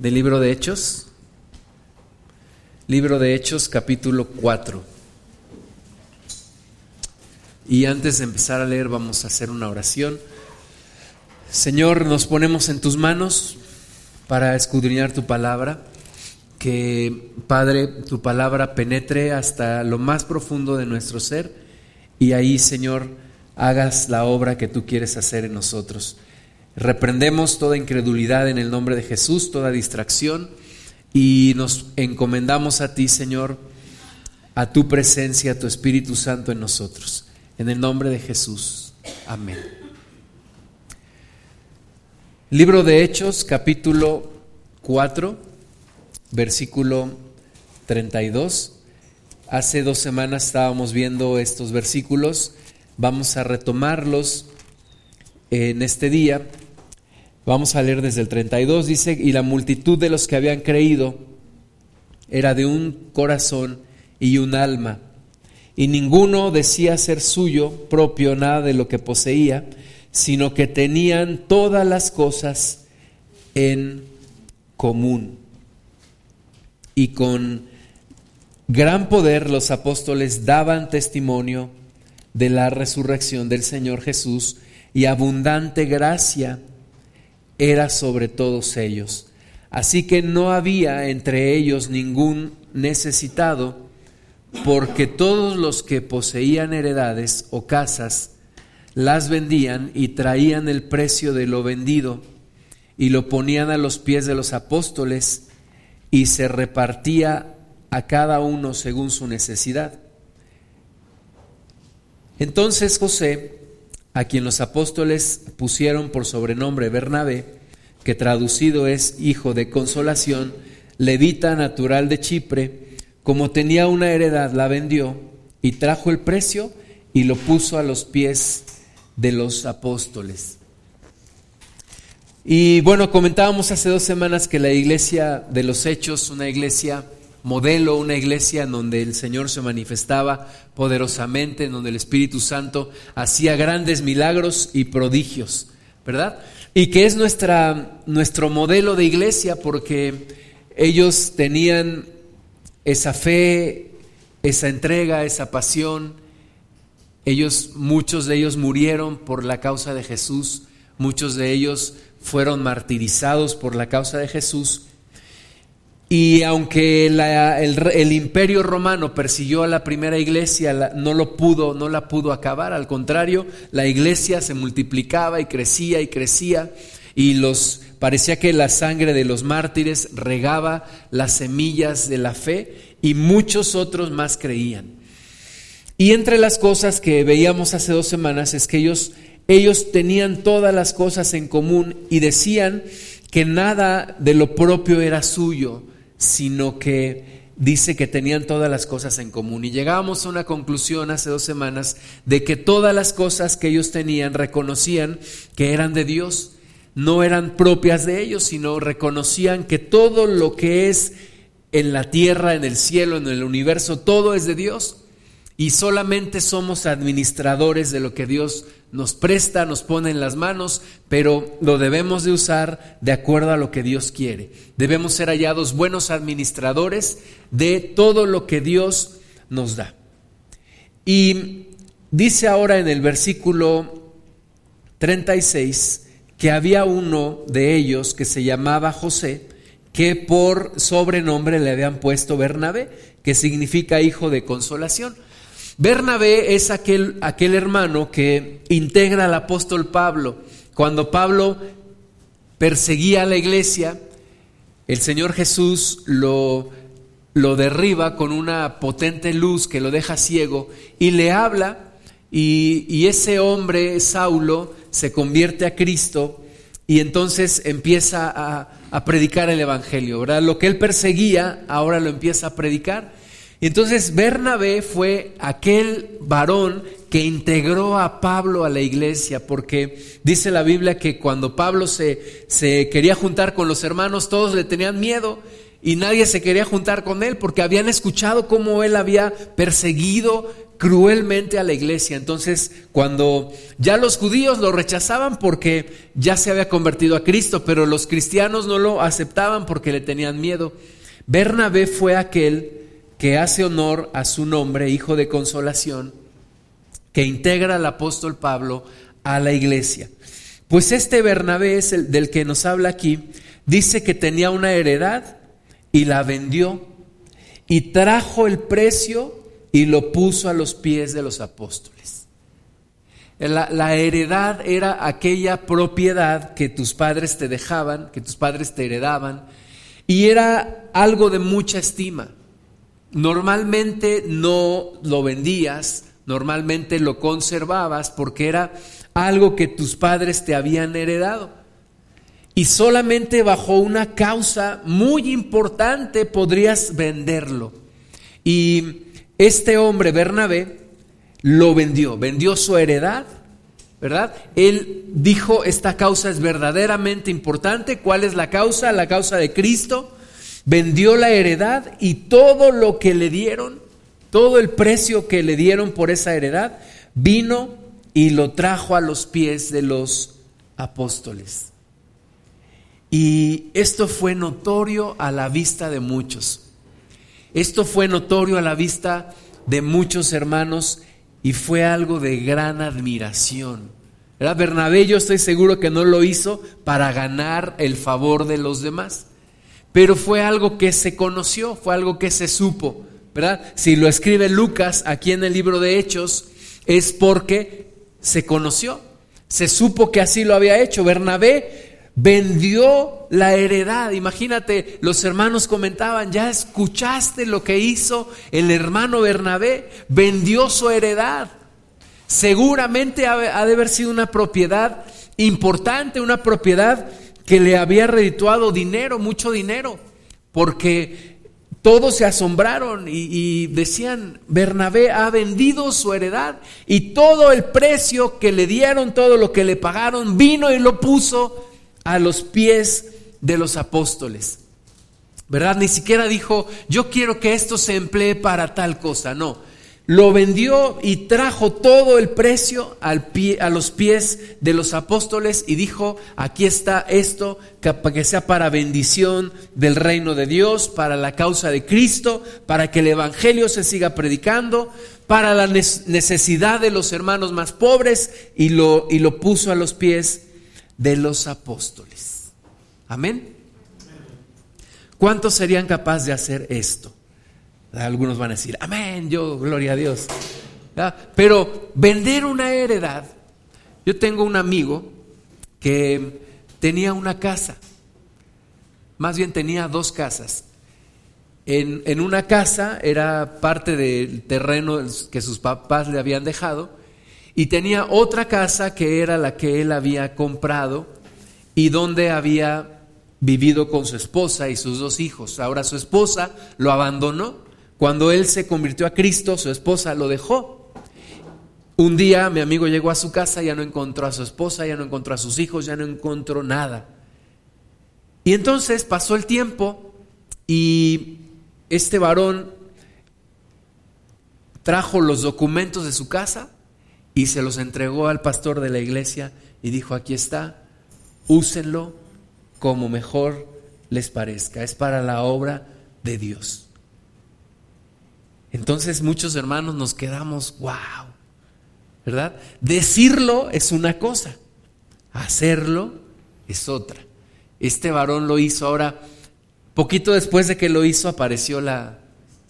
del libro de Hechos. Libro de Hechos capítulo 4. Y antes de empezar a leer vamos a hacer una oración. Señor, nos ponemos en tus manos para escudriñar tu palabra. Que, Padre, tu palabra penetre hasta lo más profundo de nuestro ser y ahí, Señor, hagas la obra que tú quieres hacer en nosotros. Reprendemos toda incredulidad en el nombre de Jesús, toda distracción y nos encomendamos a ti, Señor, a tu presencia, a tu Espíritu Santo en nosotros. En el nombre de Jesús. Amén. Libro de Hechos, capítulo 4, versículo 32. Hace dos semanas estábamos viendo estos versículos. Vamos a retomarlos en este día. Vamos a leer desde el 32. Dice, y la multitud de los que habían creído era de un corazón y un alma. Y ninguno decía ser suyo propio nada de lo que poseía, sino que tenían todas las cosas en común. Y con gran poder los apóstoles daban testimonio de la resurrección del Señor Jesús y abundante gracia era sobre todos ellos. Así que no había entre ellos ningún necesitado, porque todos los que poseían heredades o casas las vendían y traían el precio de lo vendido y lo ponían a los pies de los apóstoles y se repartía a cada uno según su necesidad. Entonces José, a quien los apóstoles pusieron por sobrenombre Bernabé, que traducido es hijo de consolación, levita natural de Chipre, como tenía una heredad, la vendió y trajo el precio y lo puso a los pies de los apóstoles. Y bueno, comentábamos hace dos semanas que la iglesia de los hechos, una iglesia modelo, una iglesia en donde el Señor se manifestaba poderosamente, en donde el Espíritu Santo hacía grandes milagros y prodigios, ¿verdad? Y que es nuestra, nuestro modelo de iglesia porque ellos tenían esa fe, esa entrega, esa pasión. Ellos, muchos de ellos murieron por la causa de Jesús, muchos de ellos fueron martirizados por la causa de Jesús y aunque el, imperio romano persiguió a la primera iglesia, no lo pudo, no la pudo acabar. Al contrario, la iglesia se multiplicaba y crecía y crecía. Y los parecía que la sangre de los mártires regaba las semillas de la fe y muchos otros más creían. Y entre las cosas que veíamos hace dos semanas es que ellos, ellos tenían todas las cosas en común y decían que nada de lo propio era suyo, sino que dice que tenían todas las cosas en común. Y llegábamos a una conclusión hace dos semanas de que todas las cosas que ellos tenían reconocían que eran de Dios, no eran propias de ellos, sino reconocían que todo lo que es en la tierra, en el cielo, en el universo, todo es de Dios. Y solamente somos administradores de lo que Dios nos presta, nos pone en las manos, pero lo debemos de usar de acuerdo a lo que Dios quiere. Debemos ser hallados buenos administradores de todo lo que Dios nos da. Y dice ahora en el versículo 36 que había uno de ellos que se llamaba José, que por sobrenombre le habían puesto Bernabé, que significa hijo de consolación. Bernabé es aquel, aquel hermano que integra al apóstol Pablo. Cuando Pablo perseguía a la iglesia, el Señor Jesús lo, lo derriba con una potente luz que lo deja ciego y le habla y, y ese hombre, Saulo, se convierte a Cristo y entonces empieza a, a predicar el Evangelio. ¿verdad? Lo que él perseguía, ahora lo empieza a predicar. Y entonces Bernabé fue aquel varón que integró a Pablo a la iglesia, porque dice la Biblia que cuando Pablo se, se, quería juntar con los hermanos, todos le tenían miedo y nadie se quería juntar con él porque habían escuchado cómo él había perseguido cruelmente a la iglesia. Entonces, cuando ya los judíos lo rechazaban porque ya se había convertido a Cristo, pero los cristianos no lo aceptaban porque le tenían miedo. Bernabé fue aquel que hace honor a su nombre, hijo de consolación, que integra al apóstol Pablo a la iglesia. Pues este Bernabé es el del que nos habla aquí, dice que tenía una heredad y la vendió y trajo el precio y lo puso a los pies de los apóstoles. La, heredad era aquella propiedad que tus padres te dejaban, que tus padres te heredaban, y era algo de mucha estima. Normalmente no lo vendías, normalmente lo conservabas porque era algo que tus padres te habían heredado. Y solamente bajo una causa muy importante podrías venderlo. Y este hombre, Bernabé, lo vendió, vendió su heredad, ¿verdad? Él dijo, esta causa es verdaderamente importante. ¿Cuál es la causa? La causa de Cristo. Vendió la heredad y todo lo que le dieron, todo el precio que le dieron por esa heredad, vino y lo trajo a los pies de los apóstoles. Y esto fue notorio a la vista de muchos. Esto fue notorio a la vista de muchos hermanos y fue algo de gran admiración. ¿Verdad? Bernabé yo estoy seguro que no lo hizo para ganar el favor de los demás, pero fue algo que se conoció, fue algo que se supo. ¿verdad? Si lo escribe Lucas aquí en el libro de Hechos, es porque se conoció, se supo que así lo había hecho. Bernabé vendió la heredad. Imagínate, los hermanos comentaban, ya escuchaste lo que hizo el hermano Bernabé, vendió su heredad. Seguramente ha de haber sido una propiedad importante, una propiedad que le había redituado dinero, mucho dinero, porque todos se asombraron y, y, decían, Bernabé ha vendido su heredad y todo el precio que le dieron, todo lo que le pagaron, vino y lo puso a los pies de los apóstoles. ¿Verdad? Ni siquiera dijo, yo quiero que esto se emplee para tal cosa. No. Lo vendió y trajo todo el precio al pie, a los pies de los apóstoles y dijo, aquí está esto, que sea para bendición del reino de Dios, para la causa de Cristo, para que el Evangelio se siga predicando, para la necesidad de los hermanos más pobres y lo, y lo puso a los pies de los apóstoles. Amén. ¿Cuántos serían capaces de hacer esto? Algunos van a decir, amén, yo, gloria a Dios. Pero vender una heredad, yo tengo un amigo que tenía una casa, más bien tenía dos casas. En, en, una casa era parte del terreno que sus papás le habían dejado y tenía otra casa que era la que él había comprado y donde había vivido con su esposa y sus dos hijos. Ahora su esposa lo abandonó. Cuando él se convirtió a Cristo, su esposa lo dejó. Un día mi amigo llegó a su casa, ya no encontró a su esposa, ya no encontró a sus hijos, ya no encontró nada. Y entonces pasó el tiempo y este varón trajo los documentos de su casa y se los entregó al pastor de la iglesia y dijo, aquí está, úsenlo como mejor les parezca, es para la obra de Dios. Entonces muchos hermanos nos quedamos, wow, ¿verdad? Decirlo es una cosa, hacerlo es otra. Este varón lo hizo ahora, poquito después de que lo hizo apareció la,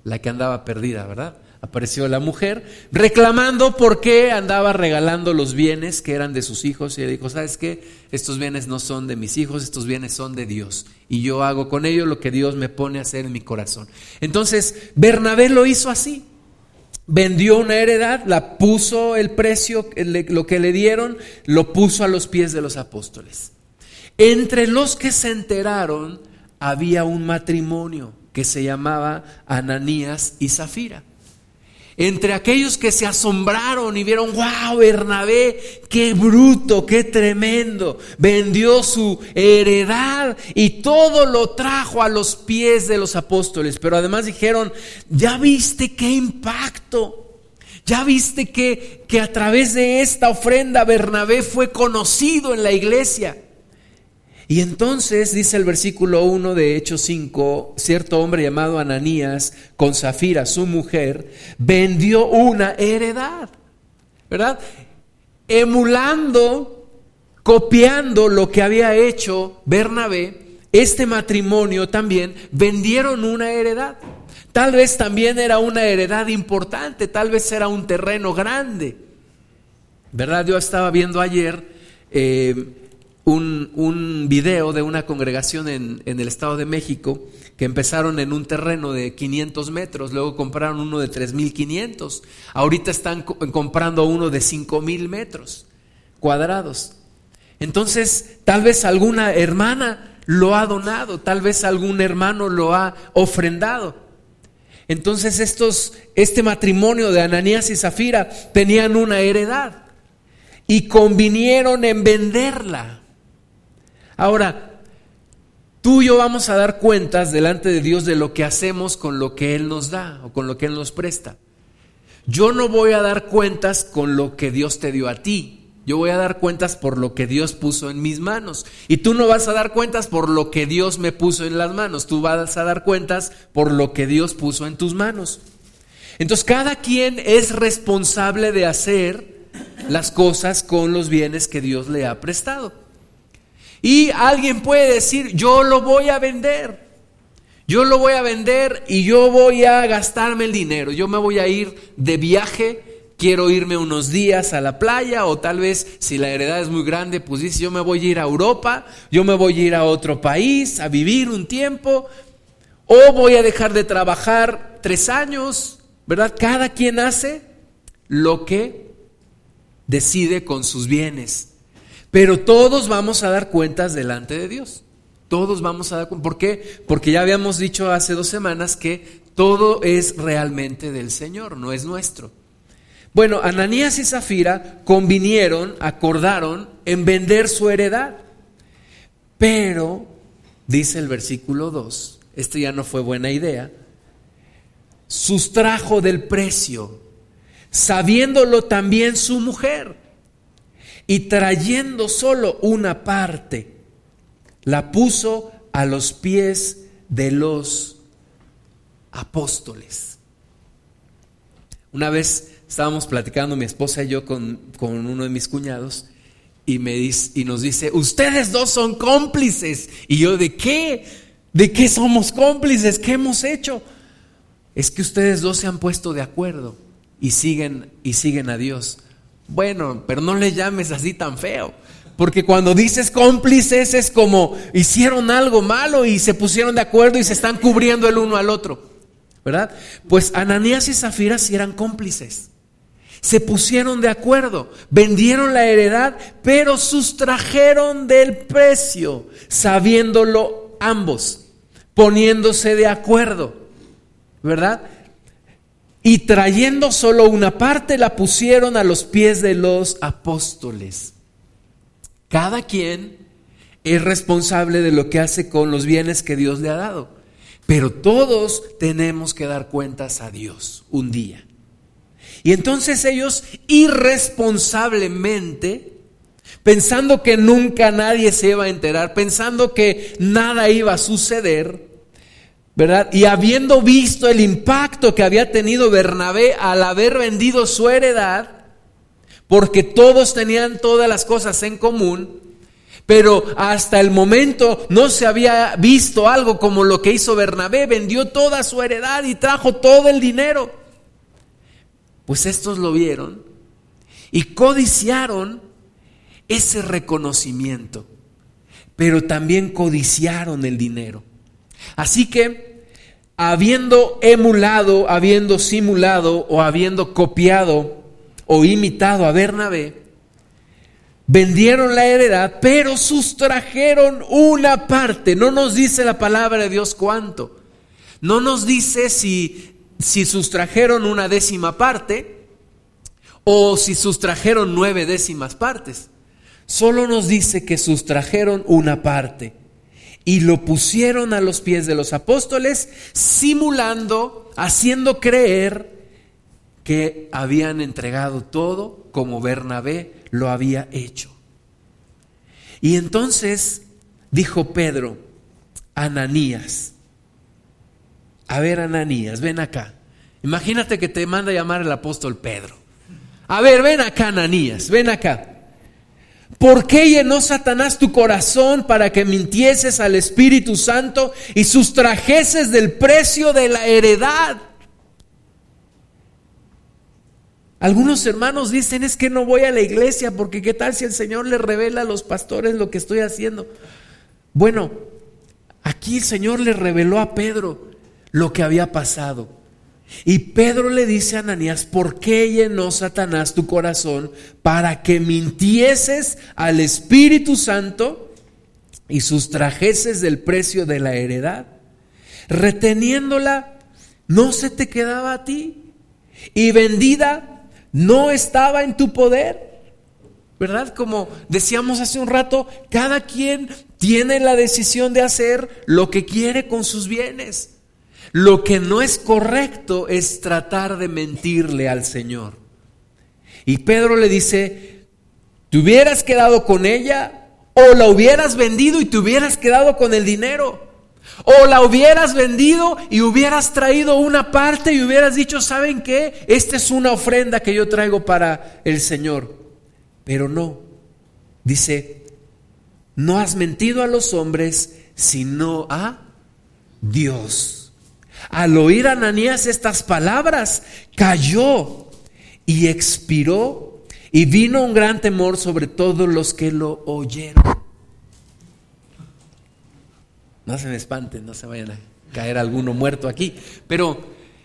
la que andaba perdida, ¿verdad? Apareció la mujer reclamando por qué andaba regalando los bienes que eran de sus hijos y le dijo, ¿sabes qué? Estos bienes no son de mis hijos, estos bienes son de Dios y yo hago con ellos lo que Dios me pone a hacer en mi corazón. Entonces, Bernabé lo hizo así. Vendió una heredad, la puso el precio, lo que le dieron, lo puso a los pies de los apóstoles. Entre los que se enteraron había un matrimonio que se llamaba Ananías y Zafira. Entre aquellos que se asombraron y vieron, wow, Bernabé, qué bruto, qué tremendo, vendió su heredad y todo lo trajo a los pies de los apóstoles. Pero además dijeron, ya viste qué impacto, ya viste que, que a través de esta ofrenda Bernabé fue conocido en la iglesia. Y entonces dice el versículo 1 de Hechos 5, cierto hombre llamado Ananías, con Zafira, su mujer, vendió una heredad, ¿verdad? Emulando, copiando lo que había hecho Bernabé, este matrimonio también vendieron una heredad. Tal vez también era una heredad importante, tal vez era un terreno grande. ¿Verdad? Yo estaba viendo ayer eh, un, video de una congregación en, el Estado de México que empezaron en un terreno de 500 metros, luego compraron uno de 3.500, ahorita están comprando uno de 5.000 metros cuadrados. Entonces, tal vez alguna hermana lo ha donado, tal vez algún hermano lo ha ofrendado. Entonces, estos, este matrimonio de Ananías y Zafira tenían una heredad y convinieron en venderla. Ahora, tú y yo vamos a dar cuentas delante de Dios de lo que hacemos con lo que Él nos da o con lo que Él nos presta. Yo no voy a dar cuentas con lo que Dios te dio a ti. Yo voy a dar cuentas por lo que Dios puso en mis manos. Y tú no vas a dar cuentas por lo que Dios me puso en las manos. Tú vas a dar cuentas por lo que Dios puso en tus manos. Entonces cada quien es responsable de hacer las cosas con los bienes que Dios le ha prestado. Y alguien puede decir, yo lo voy a vender. Yo lo voy a vender y yo voy a gastarme el dinero. Yo me voy a ir de viaje, quiero irme unos días a la playa o tal vez si la heredad es muy grande, pues dice, yo me voy a ir a Europa, yo me voy a ir a otro país a vivir un tiempo o voy a dejar de trabajar tres años, ¿verdad? Cada quien hace lo que decide con sus bienes. Pero todos vamos a dar cuentas delante de Dios. Todos vamos a dar cuentas. ¿Por qué? Porque ya habíamos dicho hace dos semanas que todo es realmente del Señor, no es nuestro. Bueno, Ananías y Zafira convinieron, acordaron en vender su heredad. Pero, dice el versículo 2, esto ya no fue buena idea, sustrajo del precio, sabiéndolo también su mujer y trayendo solo una parte, la puso a los pies de los apóstoles. Una vez estábamos platicando mi esposa y yo con, uno de mis cuñados y, me dice, y nos dice, ustedes dos son cómplices. Y yo, ¿de qué? ¿De qué somos cómplices? ¿Qué hemos hecho? Es que ustedes dos se han puesto de acuerdo y siguen, y siguen a Dios. Bueno, pero no le llames así tan feo. Porque cuando dices cómplices es como hicieron algo malo y se pusieron de acuerdo y se están cubriendo el uno al otro. ¿Verdad? Pues Ananías y Zafira sí eran cómplices. Se pusieron de acuerdo, vendieron la heredad, pero sustrajeron del precio, sabiéndolo ambos, poniéndose de acuerdo. ¿Verdad? Y trayendo solo una parte la pusieron a los pies de los apóstoles. Cada quien es responsable de lo que hace con los bienes que Dios le ha dado, pero todos tenemos que dar cuentas a Dios un día. Y entonces ellos irresponsablemente, pensando que nunca nadie se iba a enterar, pensando que nada iba a suceder, Y habiendo visto el impacto que había tenido Bernabé al haber vendido su heredad, porque todos tenían todas las cosas en común, pero hasta el momento no se había visto algo como lo que hizo Bernabé, vendió toda su heredad y trajo todo el dinero. Pues estos lo vieron y codiciaron ese reconocimiento, pero también codiciaron el dinero. Así que, habiendo emulado, habiendo simulado o habiendo copiado o imitado a Bernabé, vendieron la heredad, pero sustrajeron una parte. No nos dice la palabra de Dios cuánto. No nos dice si si sustrajeron una décima parte o si sustrajeron nueve décimas partes. Solo nos dice que sustrajeron una parte y lo pusieron a los pies de los apóstoles, simulando, haciendo creer que habían entregado todo como Bernabé lo había hecho. Y entonces dijo Pedro, Ananías, a ver Ananías, ven acá. Imagínate que te manda llamar el apóstol Pedro. A ver, ven acá Ananías, ven acá. ¿Por qué llenó Satanás tu corazón para que mintieses al Espíritu Santo y sustrajeses del precio de la heredad? Algunos hermanos dicen es que no voy a la iglesia porque qué tal si el Señor le revela a los pastores lo que estoy haciendo. Bueno, aquí el Señor le reveló a Pedro lo que había pasado. Y Pedro le dice a Ananías, ¿por qué llenó Satanás tu corazón para que mintieses al Espíritu Santo y sustrajeses del precio de la heredad? Reteniéndola, no se te quedaba a ti. Y vendida, no estaba en tu poder. ¿Verdad? Como decíamos hace un rato, cada quien tiene la decisión de hacer lo que quiere con sus bienes. Lo que no es correcto es tratar de mentirle al Señor. Y Pedro le dice, te hubieras quedado con ella o la hubieras vendido y te hubieras quedado con el dinero. O la hubieras vendido y hubieras traído una parte y hubieras dicho, ¿saben qué? Esta es una ofrenda que yo traigo para el Señor. Pero no. Dice, no has mentido a los hombres, sino a Dios. Al oír Ananías estas palabras, cayó y expiró y vino un gran temor sobre todos los que lo oyeron. No se me espanten, no se vayan a caer alguno muerto aquí, pero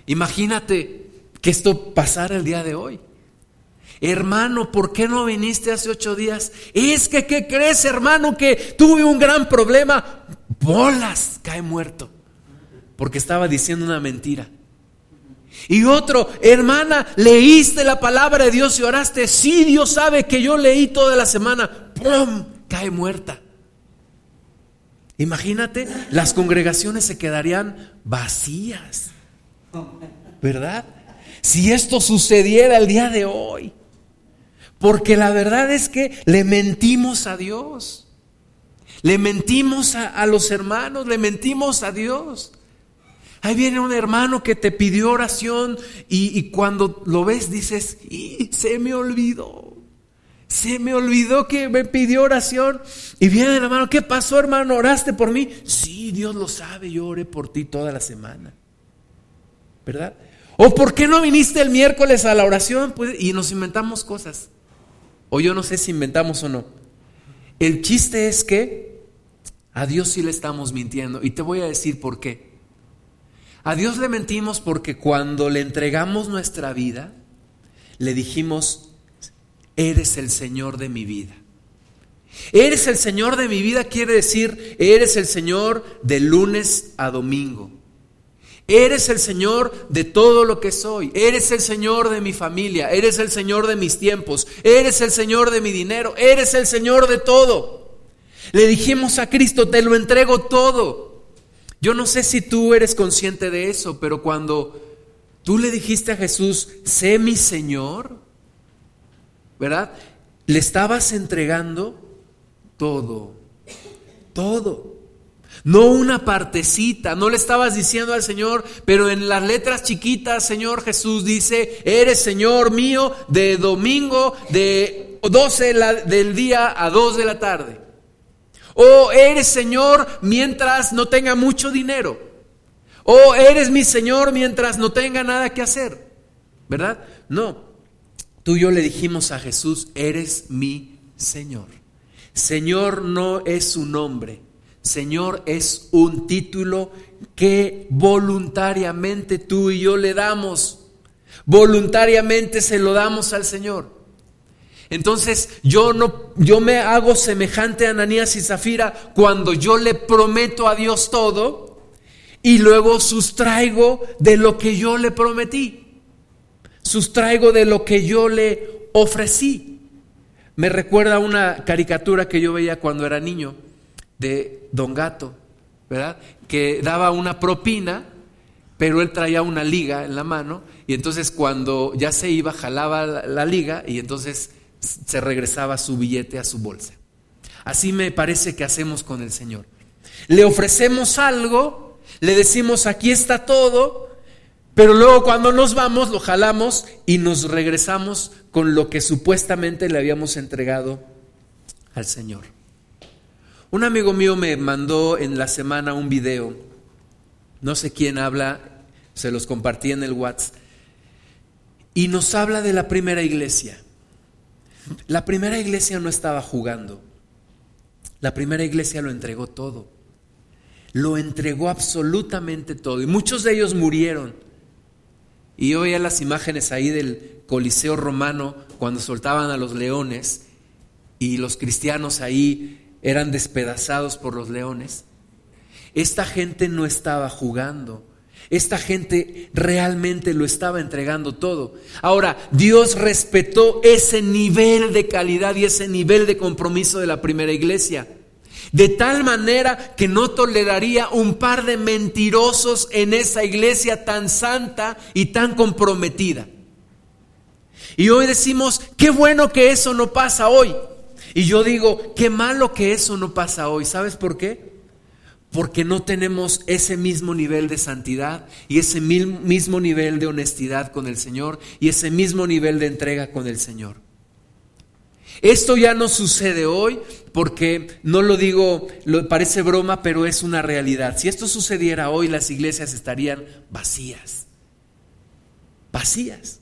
imagínate que esto pasara el día de hoy. Hermano, ¿por qué no viniste hace ocho días? Es que, ¿qué crees, hermano? Que tuve un gran problema. Bolas, cae muerto porque estaba diciendo una mentira. Y otro, hermana, leíste la palabra de Dios y oraste. Sí, Dios sabe que yo leí toda la semana. ¡Pum! Cae muerta. Imagínate, las congregaciones se quedarían vacías. ¿Verdad? Si esto sucediera el día de hoy. Porque la verdad es que le mentimos a Dios. Le mentimos a, a los hermanos, le mentimos a Dios. Ahí viene un hermano que te pidió oración y, cuando lo ves dices, se me olvidó. Se me olvidó que me pidió oración. Y viene el hermano, ¿qué pasó hermano? ¿Oraste por mí? Sí, Dios lo sabe, yo oré por ti toda la semana. ¿Verdad? ¿O por qué no viniste el miércoles a la oración? Pues, y nos inventamos cosas. O yo no sé si inventamos o no. El chiste es que a Dios sí le estamos mintiendo. Y te voy a decir por qué. A Dios le mentimos porque cuando le entregamos nuestra vida, le dijimos, eres el Señor de mi vida. Eres el Señor de mi vida quiere decir, eres el Señor de lunes a domingo. Eres el Señor de todo lo que soy. Eres el Señor de mi familia. Eres el Señor de mis tiempos. Eres el Señor de mi dinero. Eres el Señor de todo. Le dijimos a Cristo, te lo entrego todo. Yo no sé si tú eres consciente de eso, pero cuando tú le dijiste a Jesús, sé mi Señor, ¿verdad? Le estabas entregando todo, todo. No una partecita, no le estabas diciendo al Señor, pero en las letras chiquitas, Señor Jesús dice, eres Señor mío de domingo de 12 del día a 2 de la tarde. O eres Señor mientras no tenga mucho dinero. O eres mi Señor mientras no tenga nada que hacer. ¿Verdad? No. Tú y yo le dijimos a Jesús, eres mi Señor. Señor no es un nombre. Señor es un título que voluntariamente tú y yo le damos. Voluntariamente se lo damos al Señor. Entonces yo no yo me hago semejante a Ananías y Zafira cuando yo le prometo a Dios todo y luego sustraigo de lo que yo le prometí, sustraigo de lo que yo le ofrecí. Me recuerda una caricatura que yo veía cuando era niño de Don Gato, ¿verdad? Que daba una propina, pero él traía una liga en la mano y entonces cuando ya se iba jalaba la, liga y entonces se regresaba su billete a su bolsa. Así me parece que hacemos con el Señor. Le ofrecemos algo, le decimos aquí está todo, pero luego cuando nos vamos lo jalamos y nos regresamos con lo que supuestamente le habíamos entregado al Señor. Un amigo mío me mandó en la semana un video, no sé quién habla, se los compartí en el WhatsApp, y nos habla de la primera iglesia. La primera iglesia no estaba jugando, la primera iglesia lo entregó todo, lo entregó absolutamente todo, y muchos de ellos murieron. Y yo veía las imágenes ahí del Coliseo romano cuando soltaban a los leones y los cristianos ahí eran despedazados por los leones. Esta gente no estaba jugando. Esta gente realmente lo estaba entregando todo. Ahora, Dios respetó ese nivel de calidad y ese nivel de compromiso de la primera iglesia. De tal manera que no toleraría un par de mentirosos en esa iglesia tan santa y tan comprometida. Y hoy decimos, qué bueno que eso no pasa hoy. Y yo digo, qué malo que eso no pasa hoy. ¿Sabes por qué? Porque no tenemos ese mismo nivel de santidad y ese mismo nivel de honestidad con el Señor y ese mismo nivel de entrega con el Señor. Esto ya no sucede hoy porque no lo digo, lo, parece broma, pero es una realidad. Si esto sucediera hoy, las iglesias estarían vacías. Vacías.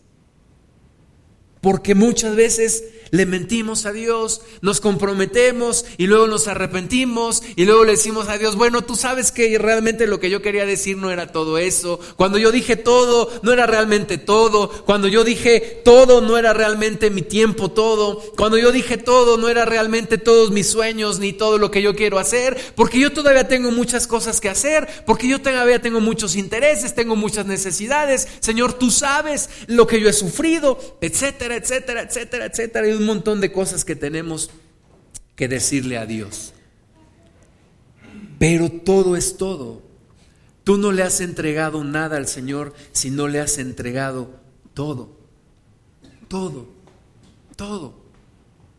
Porque muchas veces le mentimos a Dios, nos comprometemos y luego nos arrepentimos y luego le decimos a Dios, bueno, tú sabes que realmente lo que yo quería decir no era todo eso. Cuando yo dije todo, no era realmente todo. Cuando yo dije todo, no era realmente mi tiempo todo. Cuando yo dije todo, no era realmente todos mis sueños ni todo lo que yo quiero hacer. Porque yo todavía tengo muchas cosas que hacer. Porque yo todavía tengo muchos intereses, tengo muchas necesidades. Señor, tú sabes lo que yo he sufrido, etcétera, etcétera, etcétera, etcétera un montón de cosas que tenemos que decirle a Dios. Pero todo es todo. Tú no le has entregado nada al Señor si no le has entregado todo. Todo. Todo.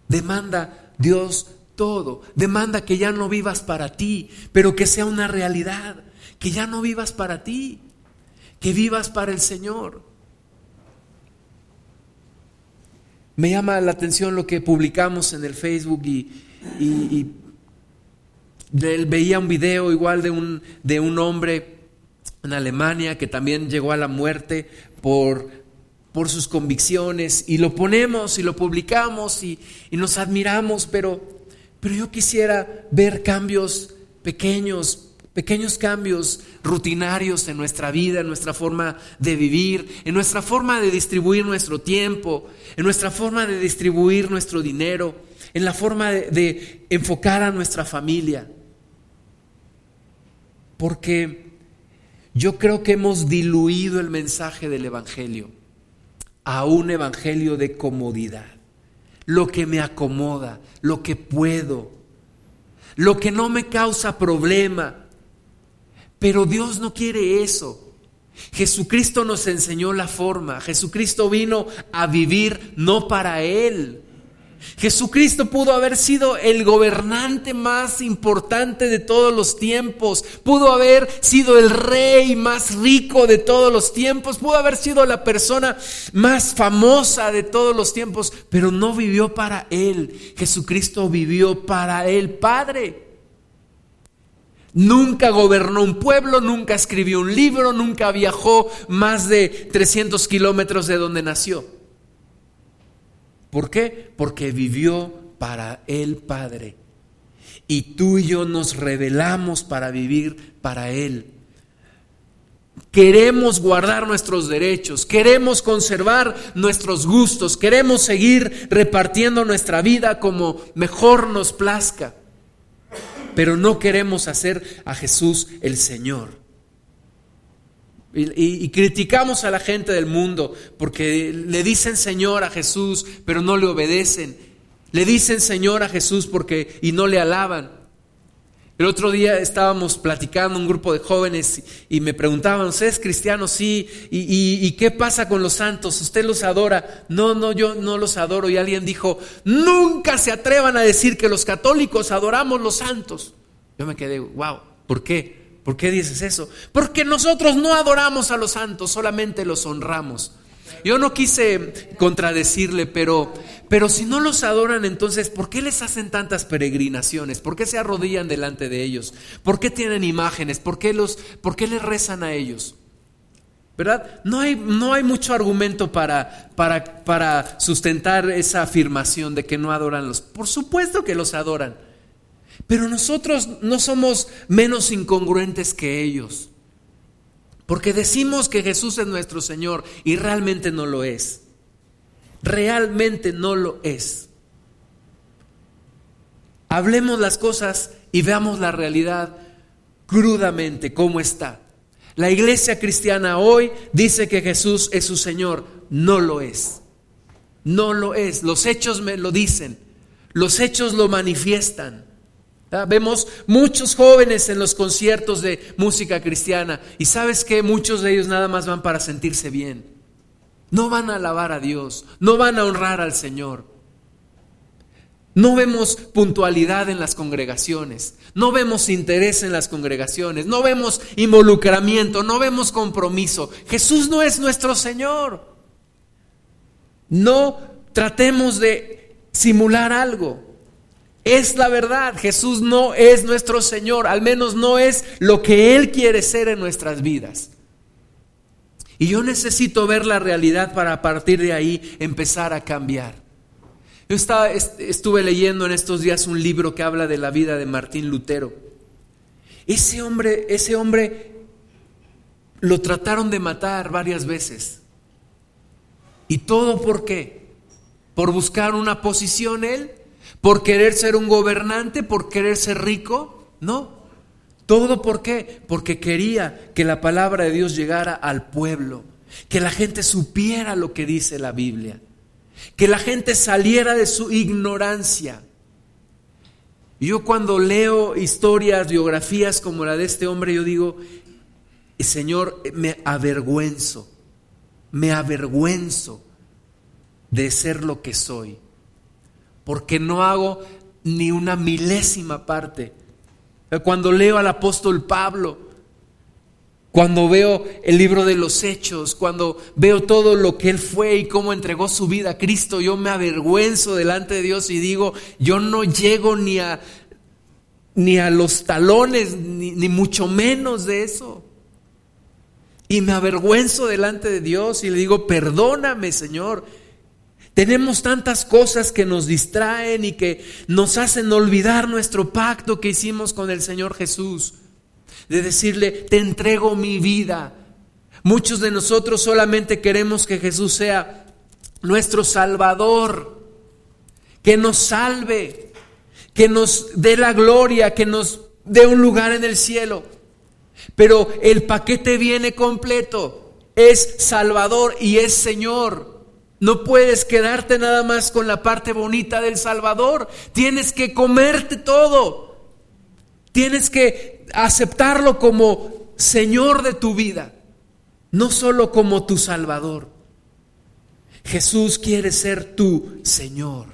Demanda Dios todo. Demanda que ya no vivas para ti, pero que sea una realidad. Que ya no vivas para ti, que vivas para el Señor. Me llama la atención lo que publicamos en el Facebook y, veía un video igual de un, de un hombre en Alemania que también llegó a la muerte por, por sus convicciones y lo ponemos y lo publicamos y, y nos admiramos, pero, pero yo quisiera ver cambios pequeños, Pequeños cambios rutinarios en nuestra vida, en nuestra forma de vivir, en nuestra forma de distribuir nuestro tiempo, en nuestra forma de distribuir nuestro dinero, en la forma de, enfocar a nuestra familia. Porque yo creo que hemos diluido el mensaje del Evangelio a un Evangelio de comodidad. Lo que me acomoda, lo que puedo, lo que no me causa problema pero Dios no quiere eso. Jesucristo nos enseñó la forma. Jesucristo vino a vivir no para Él. Jesucristo pudo haber sido el gobernante más importante de todos los tiempos, pudo haber sido el rey más rico de todos los tiempos, pudo haber sido la persona más famosa de todos los tiempos, pero no vivió para Él. Jesucristo vivió para el Padre. Nunca gobernó un pueblo, nunca escribió un libro, nunca viajó más de 300 kilómetros de donde nació. ¿Por qué? Porque vivió para el Padre. Y tú y yo nos revelamos para vivir para Él. Queremos guardar nuestros derechos, queremos conservar nuestros gustos, queremos seguir repartiendo nuestra vida como mejor nos plazca pero no queremos hacer a Jesús el Señor. Y, criticamos a la gente del mundo porque le dicen Señor a Jesús, pero no le obedecen. Le dicen Señor a Jesús porque y no le alaban. El otro día estábamos platicando un grupo de jóvenes y me preguntaban, ¿usted es cristiano? Sí. ¿Y, qué pasa con los santos? ¿Usted los adora? No, no, yo no los adoro. Y alguien dijo, nunca se atrevan a decir que los católicos adoramos los santos. Yo me quedé, wow, ¿por qué? ¿Por qué dices eso? Porque nosotros no adoramos a los santos, solamente los honramos. Yo no quise contradecirle, pero, pero si no los adoran, entonces, ¿por qué les hacen tantas peregrinaciones? ¿Por qué se arrodillan delante de ellos? ¿Por qué tienen imágenes? ¿Por qué, los, por qué les rezan a ellos? ¿Verdad? No hay, no hay mucho argumento para, para, para sustentar esa afirmación de que no adoran los. Por supuesto que los adoran. Pero nosotros no somos menos incongruentes que ellos. Porque decimos que Jesús es nuestro Señor y realmente no lo es. Realmente no lo es. Hablemos las cosas y veamos la realidad crudamente, cómo está. La iglesia cristiana hoy dice que Jesús es su Señor. No lo es. No lo es. Los hechos me lo dicen. Los hechos lo manifiestan. Vemos muchos jóvenes en los conciertos de música cristiana y sabes que muchos de ellos nada más van para sentirse bien. No van a alabar a Dios, no van a honrar al Señor. No vemos puntualidad en las congregaciones, no vemos interés en las congregaciones, no vemos involucramiento, no vemos compromiso. Jesús no es nuestro Señor. No tratemos de simular algo. Es la verdad, Jesús no es nuestro Señor, al menos no es lo que Él quiere ser en nuestras vidas. Y yo necesito ver la realidad para a partir de ahí empezar a cambiar. Yo estaba, estuve leyendo en estos días un libro que habla de la vida de Martín Lutero. Ese hombre, ese hombre lo trataron de matar varias veces. ¿Y todo por qué? ¿Por buscar una posición él? ¿Por querer ser un gobernante? ¿Por querer ser rico? No. ¿Todo por qué? Porque quería que la palabra de Dios llegara al pueblo, que la gente supiera lo que dice la Biblia, que la gente saliera de su ignorancia. Yo cuando leo historias, biografías como la de este hombre, yo digo, Señor, me avergüenzo, me avergüenzo de ser lo que soy porque no hago ni una milésima parte. Cuando leo al apóstol Pablo, cuando veo el libro de los hechos, cuando veo todo lo que él fue y cómo entregó su vida a Cristo, yo me avergüenzo delante de Dios y digo, yo no llego ni a, ni a los talones, ni, ni mucho menos de eso. Y me avergüenzo delante de Dios y le digo, perdóname Señor, tenemos tantas cosas que nos distraen y que nos hacen olvidar nuestro pacto que hicimos con el Señor Jesús. De decirle, te entrego mi vida. Muchos de nosotros solamente queremos que Jesús sea nuestro Salvador, que nos salve, que nos dé la gloria, que nos dé un lugar en el cielo. Pero el paquete viene completo. Es Salvador y es Señor. No puedes quedarte nada más con la parte bonita del Salvador. Tienes que comerte todo. Tienes que aceptarlo como Señor de tu vida, no solo como tu Salvador. Jesús quiere ser tu Señor.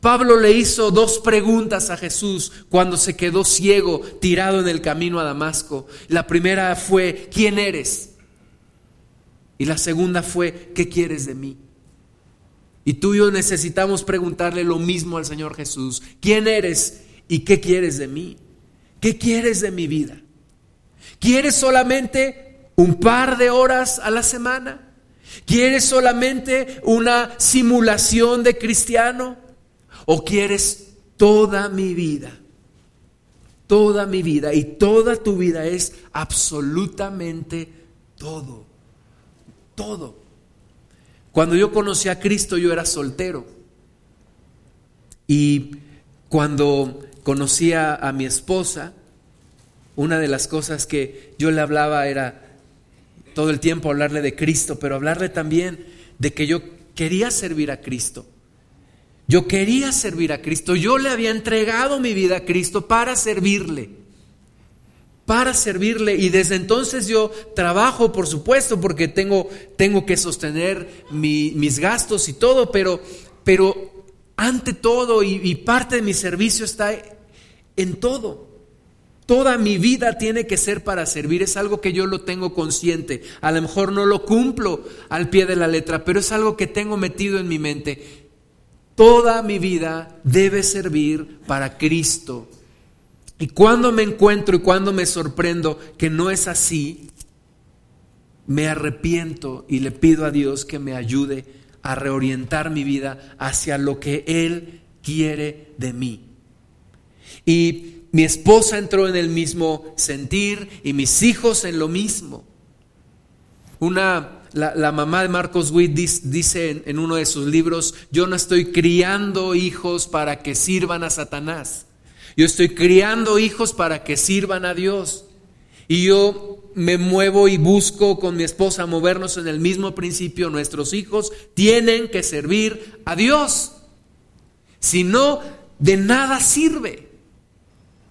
Pablo le hizo dos preguntas a Jesús cuando se quedó ciego, tirado en el camino a Damasco. La primera fue, ¿quién eres? Y la segunda fue, ¿qué quieres de mí? Y tú y yo necesitamos preguntarle lo mismo al Señor Jesús. ¿Quién eres y qué quieres de mí? ¿Qué quieres de mi vida? ¿Quieres solamente un par de horas a la semana? ¿Quieres solamente una simulación de cristiano? ¿O quieres toda mi vida? Toda mi vida y toda tu vida es absolutamente todo. Todo. Cuando yo conocí a Cristo yo era soltero. Y cuando conocí a, mi esposa, una de las cosas que yo le hablaba era, todo el tiempo hablarle de Cristo, pero hablarle también de que yo quería servir a Cristo. Yo quería servir a Cristo. Yo le había entregado mi vida a Cristo para servirle. Para servirle. Y desde entonces yo trabajo, por supuesto, porque tengo, tengo que sostener mis gastos y todo, pero, pero ante todo y, y parte de mi servicio está en todo. Toda mi vida tiene que ser para servir. Es algo que yo lo tengo consciente. A lo mejor no lo cumplo al pie de la letra, pero es algo que tengo metido en mi mente. Toda mi vida debe servir para Cristo. Y cuando me encuentro y cuando me sorprendo que no es así, me arrepiento y le pido a Dios que me ayude a reorientar mi vida hacia lo que Él quiere de mí. Y mi esposa entró en el mismo sentir y mis hijos en lo mismo. Una la, mamá de Marcos Witt dice, en, uno de sus libros, yo no estoy criando hijos para que sirvan a Satanás. Yo estoy criando hijos para que sirvan a Dios. Y yo me muevo y busco con mi esposa movernos en el mismo principio. Nuestros hijos tienen que servir a Dios. Si no, de nada sirve.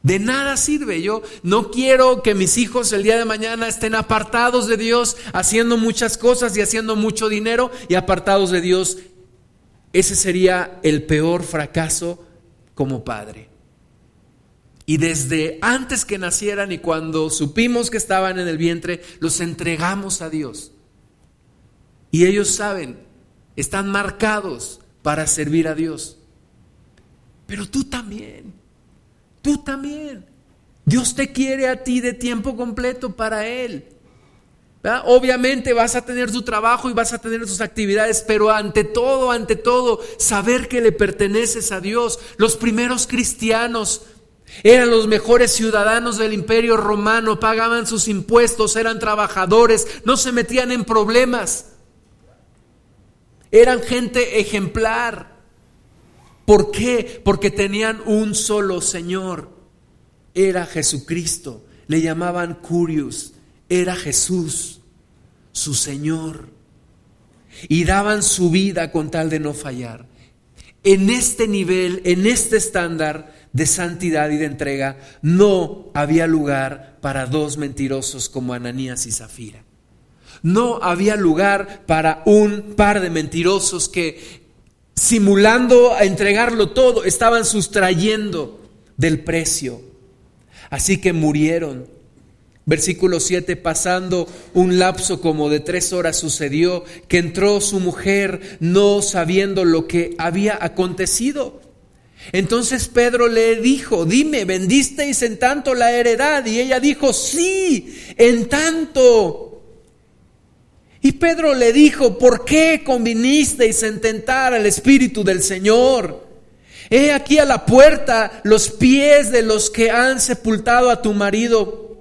De nada sirve. Yo no quiero que mis hijos el día de mañana estén apartados de Dios, haciendo muchas cosas y haciendo mucho dinero y apartados de Dios. Ese sería el peor fracaso como padre. Y desde antes que nacieran y cuando supimos que estaban en el vientre, los entregamos a Dios. Y ellos saben, están marcados para servir a Dios. Pero tú también. Tú también. Dios te quiere a ti de tiempo completo para Él. Obviamente vas a tener tu trabajo y vas a tener tus actividades, pero ante todo, ante todo, saber que le perteneces a Dios. Los primeros cristianos eran los mejores ciudadanos del imperio romano, pagaban sus impuestos, eran trabajadores, no se metían en problemas. Eran gente ejemplar. ¿Por qué? Porque tenían un solo Señor. Era Jesucristo. Le llamaban Curios. Era Jesús, su Señor. Y daban su vida con tal de no fallar. En este nivel, en este estándar de santidad y de entrega, no había lugar para dos mentirosos como Ananías y Zafira. No había lugar para un par de mentirosos que, simulando a entregarlo todo, estaban sustrayendo del precio. Así que murieron. Versículo 7, pasando un lapso como de tres horas sucedió que entró su mujer no sabiendo lo que había acontecido. Entonces Pedro le dijo, dime, ¿vendisteis en tanto la heredad? Y ella dijo, sí, en tanto. Y Pedro le dijo, ¿por qué convinisteis en tentar al Espíritu del Señor? He aquí a la puerta los pies de los que han sepultado a tu marido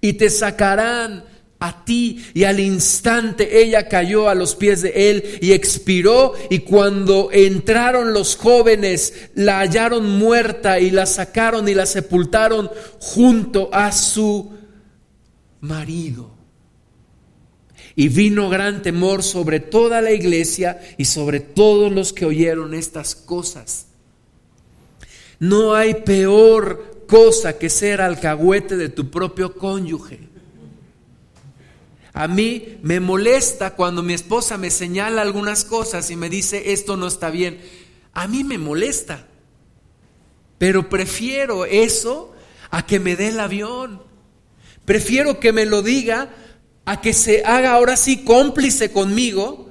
y te sacarán a ti. Y al instante ella cayó a los pies de él y expiró. Y cuando entraron los jóvenes, la hallaron muerta y la sacaron y la sepultaron junto a su marido. Y vino gran temor sobre toda la iglesia y sobre todos los que oyeron estas cosas. No hay peor cosa que ser alcahuete de tu propio cónyuge. A mí me molesta cuando mi esposa me señala algunas cosas y me dice esto no está bien. A mí me molesta. Pero prefiero eso a que me dé el avión. Prefiero que me lo diga a que se haga ahora sí cómplice conmigo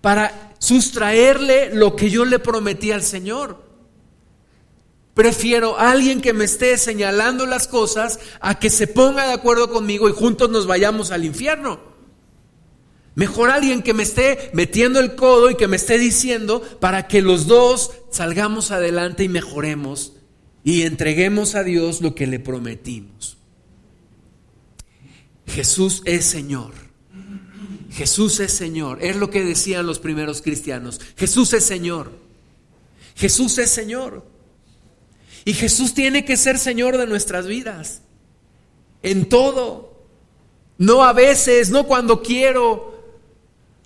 para sustraerle lo que yo le prometí al Señor. Prefiero a alguien que me esté señalando las cosas a que se ponga de acuerdo conmigo y juntos nos vayamos al infierno. Mejor alguien que me esté metiendo el codo y que me esté diciendo para que los dos salgamos adelante y mejoremos y entreguemos a Dios lo que le prometimos. Jesús es Señor. Jesús es Señor. Es lo que decían los primeros cristianos. Jesús es Señor. Jesús es Señor. Y Jesús tiene que ser Señor de nuestras vidas. En todo. no a veces, no cuando quiero,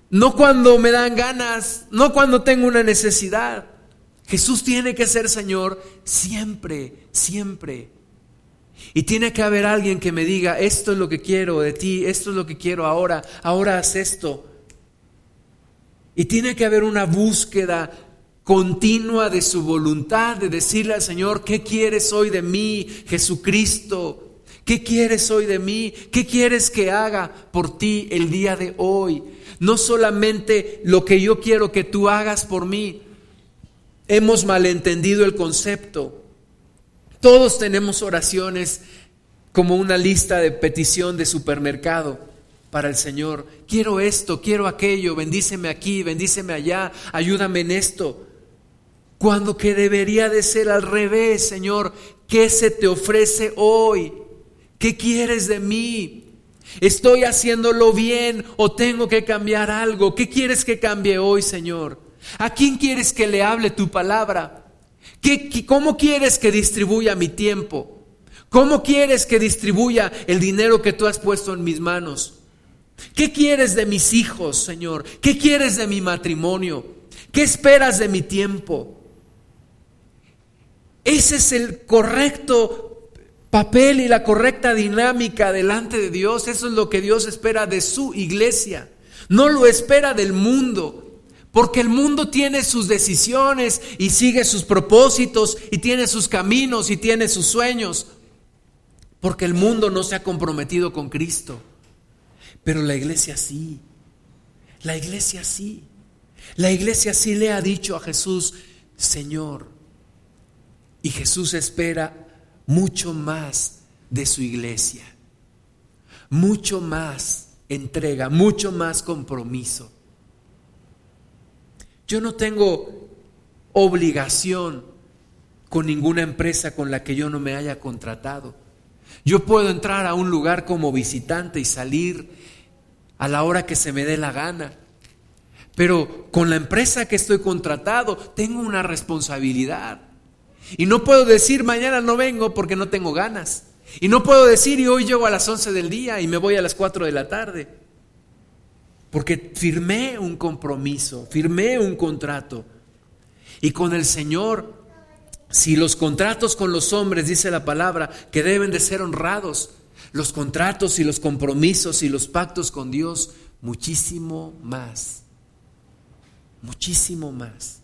no cuando me dan ganas, no cuando tengo una necesidad. Jesús tiene que ser Señor siempre, siempre. Y tiene que haber alguien que me diga, esto es lo que quiero de ti, esto es lo que quiero ahora, ahora haz esto. Y tiene que haber una búsqueda continua de su voluntad, de decirle al Señor, ¿qué quieres hoy de mí, Jesucristo? ¿Qué quieres hoy de mí? ¿Qué quieres que haga por ti el día de hoy? No solamente lo que yo quiero que tú hagas por mí, hemos malentendido el concepto. Todos tenemos oraciones como una lista de petición de supermercado para el Señor. Quiero esto, quiero aquello, bendíceme aquí, bendíceme allá, ayúdame en esto. Cuando que debería de ser al revés, Señor, ¿qué se te ofrece hoy? ¿Qué quieres de mí? ¿Estoy haciéndolo bien o tengo que cambiar algo? ¿Qué quieres que cambie hoy, Señor? ¿A quién quieres que le hable tu palabra? ¿Qué, cómo quieres que distribuya mi tiempo? ¿Cómo quieres que distribuya el dinero que tú has puesto en mis manos? ¿Qué quieres de mis hijos, Señor? ¿Qué quieres de mi matrimonio? ¿Qué esperas de mi tiempo? Ese es el correcto papel y la correcta dinámica delante de Dios. Eso es lo que Dios espera de su iglesia. No lo espera del mundo. Porque el mundo tiene sus decisiones y sigue sus propósitos y tiene sus caminos y tiene sus sueños. Porque el mundo no se ha comprometido con Cristo. Pero la iglesia sí. La iglesia sí. La iglesia sí le ha dicho a Jesús, Señor. Y Jesús espera mucho más de su iglesia. Mucho más entrega, mucho más compromiso. Yo no tengo obligación con ninguna empresa con la que yo no me haya contratado. Yo puedo entrar a un lugar como visitante y salir a la hora que se me dé la gana. Pero con la empresa que estoy contratado tengo una responsabilidad. Y no puedo decir mañana no vengo porque no tengo ganas. Y no puedo decir y hoy llego a las 11 del día y me voy a las 4 de la tarde. Porque firmé un compromiso, firmé un contrato. Y con el Señor, si los contratos con los hombres, dice la palabra, que deben de ser honrados, los contratos y los compromisos y los pactos con Dios, muchísimo más, muchísimo más.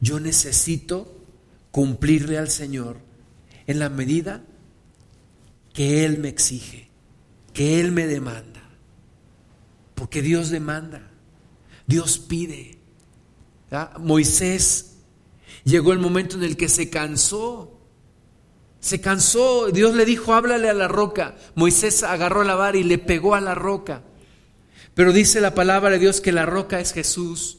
Yo necesito cumplirle al Señor en la medida que Él me exige, que Él me demanda. Porque Dios demanda, Dios pide. Moisés llegó el momento en el que se cansó. Se cansó, Dios le dijo, háblale a la roca. Moisés agarró la vara y le pegó a la roca. Pero dice la palabra de Dios que la roca es Jesús.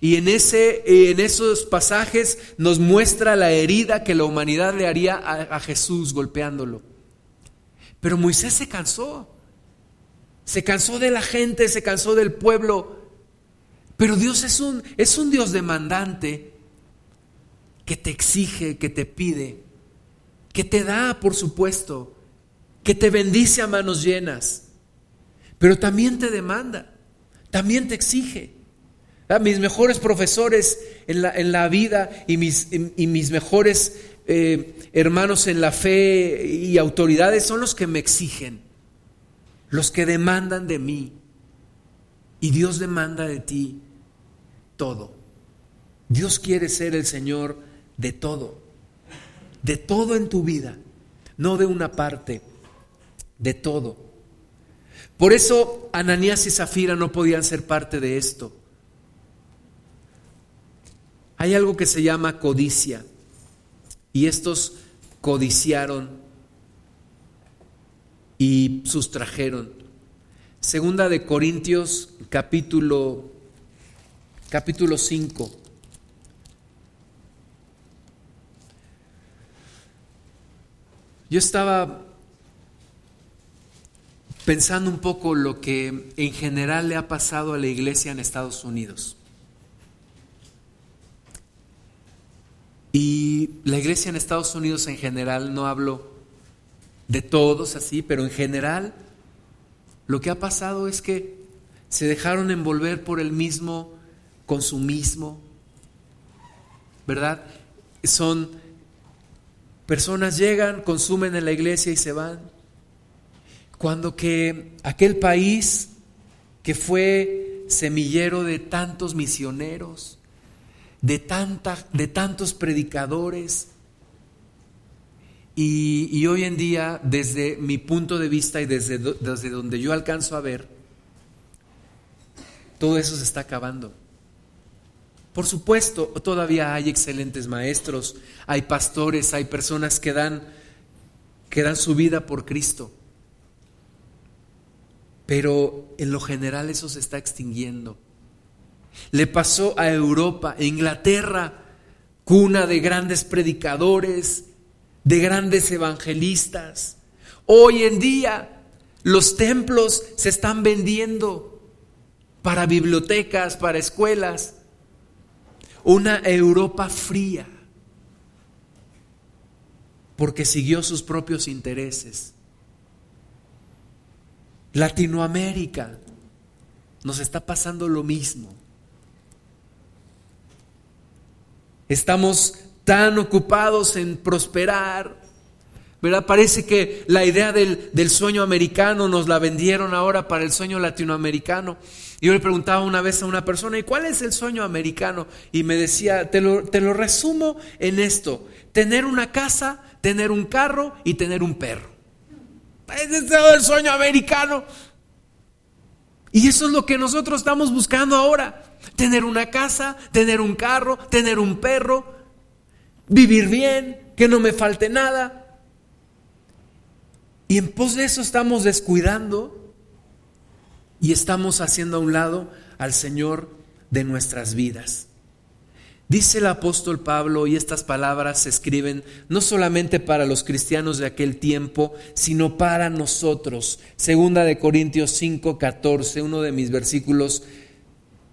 Y en, ese, en esos pasajes nos muestra la herida que la humanidad le haría a, a Jesús golpeándolo. Pero Moisés se cansó. Se cansó de la gente, se cansó del pueblo. Pero Dios es un, es un Dios demandante que te exige, que te pide, que te da, por supuesto, que te bendice a manos llenas, pero también te demanda, también te exige. Mis mejores profesores en la, en la vida y mis, y mis mejores eh, hermanos en la fe y autoridades son los que me exigen los que demandan de mí. Y Dios demanda de ti todo. Dios quiere ser el Señor de todo, de todo en tu vida, no de una parte, de todo. Por eso Ananías y Zafira no podían ser parte de esto. Hay algo que se llama codicia y estos codiciaron y sustrajeron. Segunda de Corintios capítulo capítulo 5. Yo estaba pensando un poco lo que en general le ha pasado a la iglesia en Estados Unidos. Y la iglesia en Estados Unidos en general, no hablo de todos así, pero en general Lo que ha pasado es que se dejaron envolver por el mismo consumismo, ¿verdad? Son personas llegan, consumen en la iglesia y se van. Cuando que aquel país que fue semillero de tantos misioneros, de, tanta, de tantos predicadores, y, hoy en día, desde mi punto de vista y desde, desde donde yo alcanzo a ver, todo eso se está acabando. Por supuesto, todavía hay excelentes maestros, hay pastores, hay personas que dan, que dan su vida por Cristo. Pero en lo general eso se está extinguiendo. Le pasó a Europa, Inglaterra, cuna de grandes predicadores, de grandes evangelistas. Hoy en día los templos se están vendiendo para bibliotecas, para escuelas. Una Europa fría, porque siguió sus propios intereses. Latinoamérica nos está pasando lo mismo. Estamos tan ocupados en prosperar. ¿Verdad? Parece que la idea del, sueño americano nos la vendieron ahora para el sueño latinoamericano. Yo le preguntaba una vez a una persona, ¿y cuál es el sueño americano? Y me decía, te lo, te lo resumo en esto, tener una casa, tener un carro y tener un perro. Ese es el sueño americano. Y eso es lo que nosotros estamos buscando ahora. Tener una casa, tener un carro, tener un perro, vivir bien, que no me falte nada. Y en pos de eso estamos descuidando y estamos haciendo a un lado al Señor de nuestras vidas. Dice el apóstol Pablo, y estas palabras se escriben no solamente para los cristianos de aquel tiempo, sino para nosotros. Segunda de Corintios 5, 14, uno de mis versículos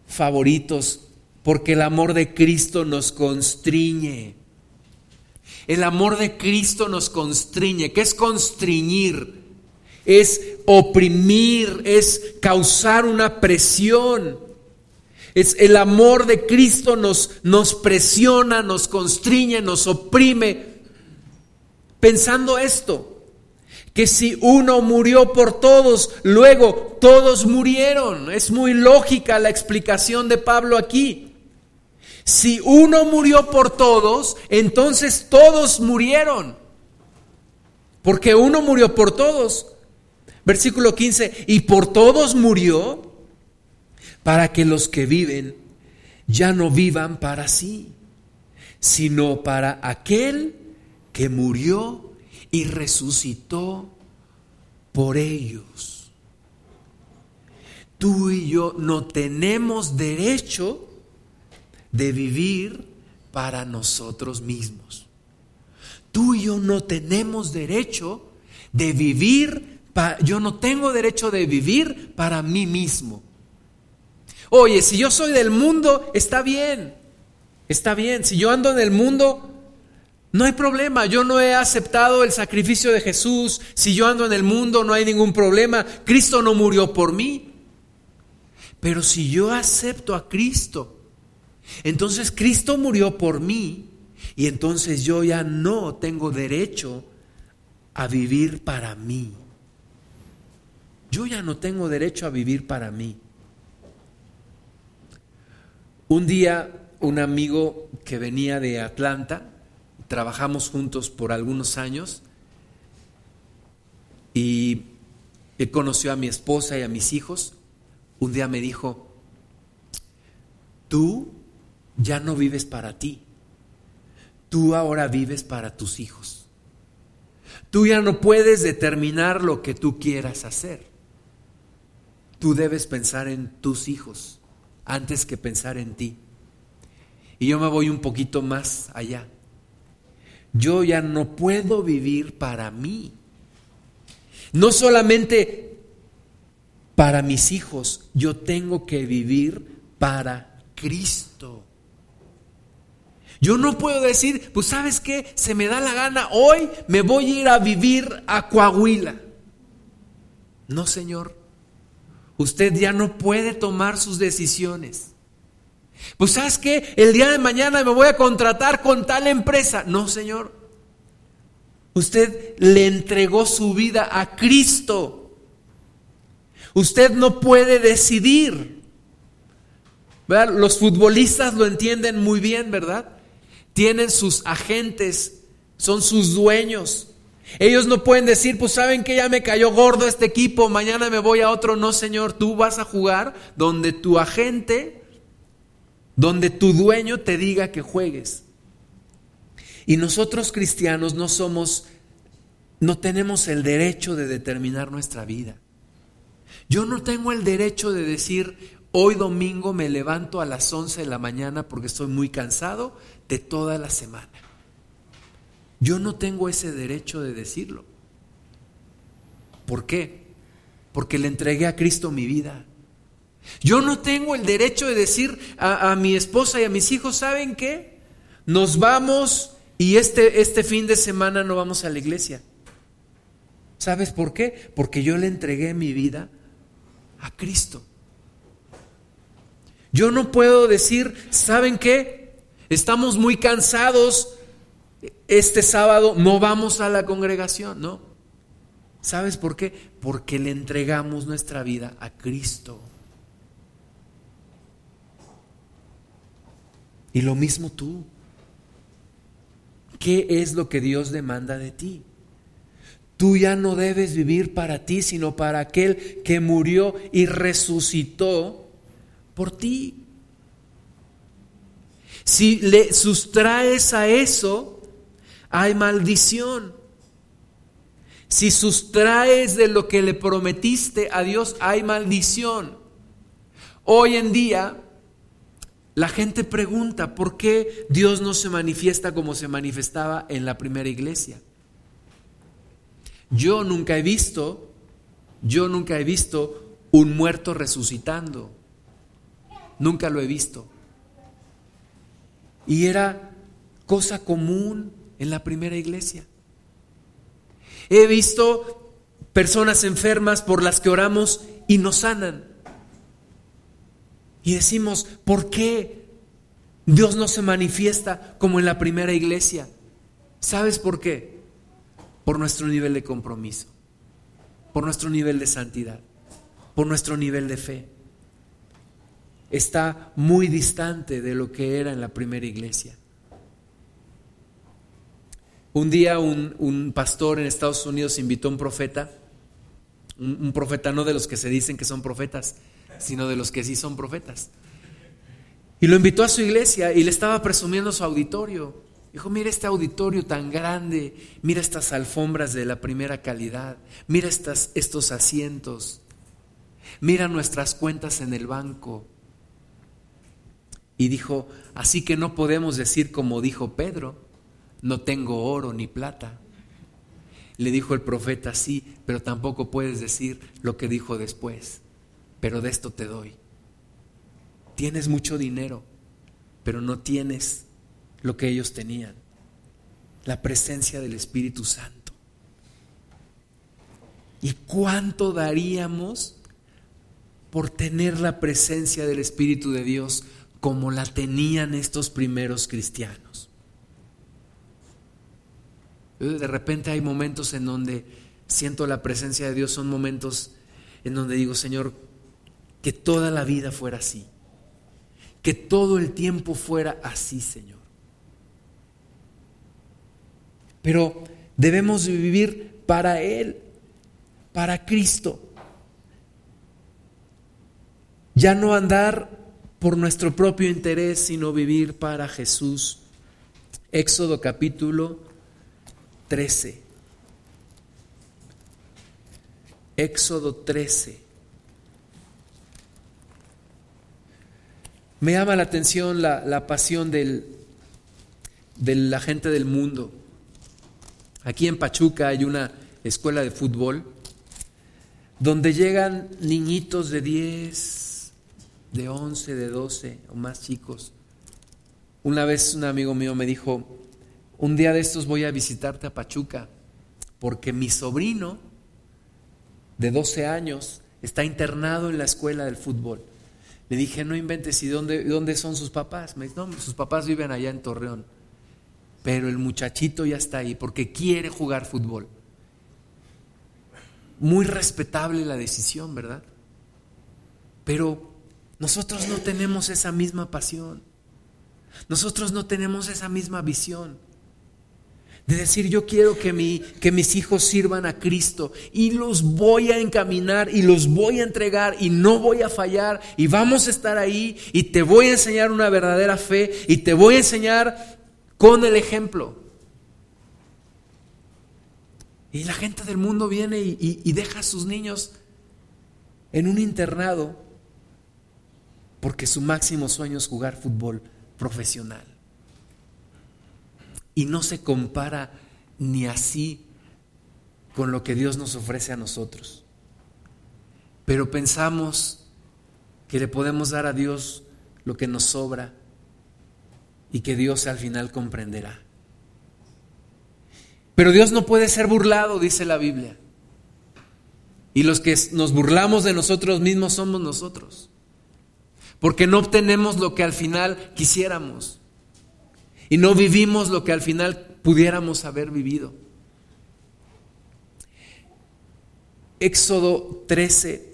favoritos, porque el amor de Cristo nos constriñe el amor de Cristo nos constriñe. ¿Qué es constriñir? Es oprimir, es causar una presión. Es el amor de Cristo nos, nos presiona, nos constriñe, nos oprime. Pensando esto, que si uno murió por todos, luego todos murieron. Es muy lógica la explicación de Pablo aquí. Si uno murió por todos, entonces todos murieron. Porque uno murió por todos. Versículo 15, y por todos murió para que los que viven ya no vivan para sí, sino para aquel que murió y resucitó por ellos. Tú y yo no tenemos derecho de vivir para nosotros mismos. Tú y yo no tenemos derecho de vivir, yo no tengo derecho de vivir para mí mismo. Oye, si yo soy del mundo, está bien, está bien. Si yo ando en el mundo, no hay problema. Yo no he aceptado el sacrificio de Jesús. Si yo ando en el mundo, no hay ningún problema. Cristo no murió por mí. Pero si yo acepto a Cristo, entonces Cristo murió por mí y entonces yo ya no tengo derecho a vivir para mí. Yo ya no tengo derecho a vivir para mí. Un día un amigo que venía de Atlanta, trabajamos juntos por algunos años y él conoció a mi esposa y a mis hijos. Un día me dijo, tú ya no vives para ti. Tú ahora vives para tus hijos. Tú ya no puedes determinar lo que tú quieras hacer. Tú debes pensar en tus hijos antes que pensar en ti. Y yo me voy un poquito más allá. Yo ya no puedo vivir para mí. No solamente para mis hijos, yo tengo que vivir para Cristo. Yo no puedo decir, pues sabes qué, se me da la gana, hoy me voy a ir a vivir a Coahuila. No, Señor, usted ya no puede tomar sus decisiones. Pues sabes que el día de mañana me voy a contratar con tal empresa. No, Señor. Usted le entregó su vida a Cristo. Usted no puede decidir. Los futbolistas lo entienden muy bien, ¿verdad? Tienen sus agentes, son sus dueños. Ellos no pueden decir, pues saben que ya me cayó gordo este equipo, mañana me voy a otro. No, Señor, tú vas a jugar donde tu agente, donde tu dueño te diga que juegues. Y nosotros cristianos no somos, no tenemos el derecho de determinar nuestra vida. Yo no tengo el derecho de decir, hoy domingo me levanto a las 11 de la mañana porque estoy muy cansado de toda la semana. Yo no tengo ese derecho de decirlo. ¿Por qué? Porque le entregué a Cristo mi vida. Yo no tengo el derecho de decir a, mi esposa y a mis hijos, ¿saben qué? Nos vamos y este, este fin de semana no vamos a la iglesia. ¿Sabes por qué? Porque yo le entregué mi vida a Cristo. Yo no puedo decir, ¿saben qué? Estamos muy cansados, este sábado no vamos a la congregación, ¿no? ¿Sabes por qué? Porque le entregamos nuestra vida a Cristo. Y lo mismo tú. ¿Qué es lo que Dios demanda de ti? Tú ya no debes vivir para ti, sino para aquel que murió y resucitó por ti. Si le sustraes a eso, hay maldición. Si sustraes de lo que le prometiste a Dios, hay maldición. Hoy en día, la gente pregunta, ¿por qué Dios no se manifiesta como se manifestaba en la primera iglesia? Yo nunca he visto, yo nunca he visto un muerto resucitando. Nunca lo he visto. Y era cosa común en la primera iglesia. He visto personas enfermas por las que oramos y nos sanan. Y decimos, ¿por qué Dios no se manifiesta como en la primera iglesia? ¿Sabes por qué? Por nuestro nivel de compromiso, por nuestro nivel de santidad, por nuestro nivel de fe. Está muy distante de lo que era en la primera iglesia. Un día un, pastor en Estados Unidos invitó a un profeta, un, profeta no de los que se dicen que son profetas, sino de los que sí son profetas. Y lo invitó a su iglesia y le estaba presumiendo su auditorio. Dijo, mira este auditorio tan grande, mira estas alfombras de la primera calidad, mira estas, estos asientos, mira nuestras cuentas en el banco. Y dijo, así que no podemos decir como dijo Pedro, no tengo oro ni plata. Le dijo el profeta, sí, pero tampoco puedes decir lo que dijo después, pero de esto te doy. Tienes mucho dinero, pero no tienes lo que ellos tenían, la presencia del Espíritu Santo. ¿Y cuánto daríamos por tener la presencia del Espíritu de Dios como la tenían estos primeros cristianos? De repente hay momentos en donde siento la presencia de Dios, son momentos en donde digo, Señor, que toda la vida fuera así, que todo el tiempo fuera así, Señor. Pero debemos vivir para Él, para Cristo. Ya no andar por nuestro propio interés, sino vivir para Jesús. Éxodo capítulo 13. Éxodo 13. Me llama la atención la, pasión del, de la gente del mundo. Aquí en Pachuca hay una escuela de fútbol donde llegan niñitos de 10, de 11, de 12 o más chicos. Una vez un amigo mío me dijo, un día de estos voy a visitarte a Pachuca, porque mi sobrino de 12 años está internado en la escuela del fútbol. Le dije, no inventes, ¿y dónde, dónde son sus papás? Me dice, no, sus papás viven allá en Torreón. Pero el muchachito ya está ahí porque quiere jugar fútbol. Muy respetable la decisión, ¿verdad? Pero nosotros no tenemos esa misma pasión. Nosotros no tenemos esa misma visión de decir yo quiero que, mi, que mis hijos sirvan a Cristo y los voy a encaminar y los voy a entregar y no voy a fallar y vamos a estar ahí y te voy a enseñar una verdadera fe y te voy a enseñar con el ejemplo. Y la gente del mundo viene y, y deja a sus niños en un internado porque su máximo sueño es jugar fútbol profesional. Y no se compara ni así con lo que Dios nos ofrece a nosotros. Pero pensamos que le podemos dar a Dios lo que nos sobra y que Dios al final comprenderá. Pero Dios no puede ser burlado, dice la Biblia. Y los que nos burlamos de nosotros mismos somos nosotros porque no obtenemos lo que al final quisiéramos y no vivimos lo que al final pudiéramos haber vivido. Éxodo 13,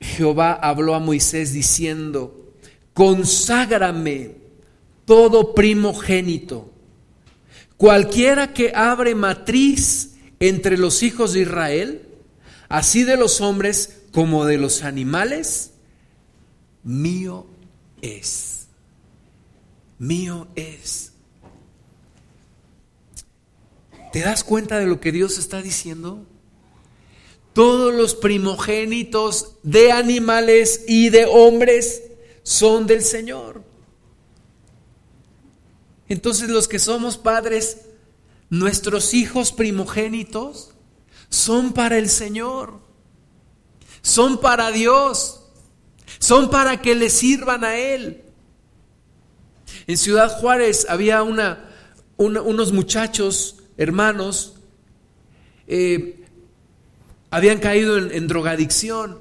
Jehová habló a Moisés diciendo, conságrame todo primogénito, cualquiera que abre matriz entre los hijos de Israel, así de los hombres como de los animales, mío es. Mío es. ¿Te das cuenta de lo que Dios está diciendo? Todos los primogénitos de animales y de hombres son del Señor. Entonces los que somos padres, nuestros hijos primogénitos son para el Señor, son para Dios son para que le sirvan a Él. En Ciudad Juárez había una, unos muchachos, hermanos, eh, habían caído en, drogadicción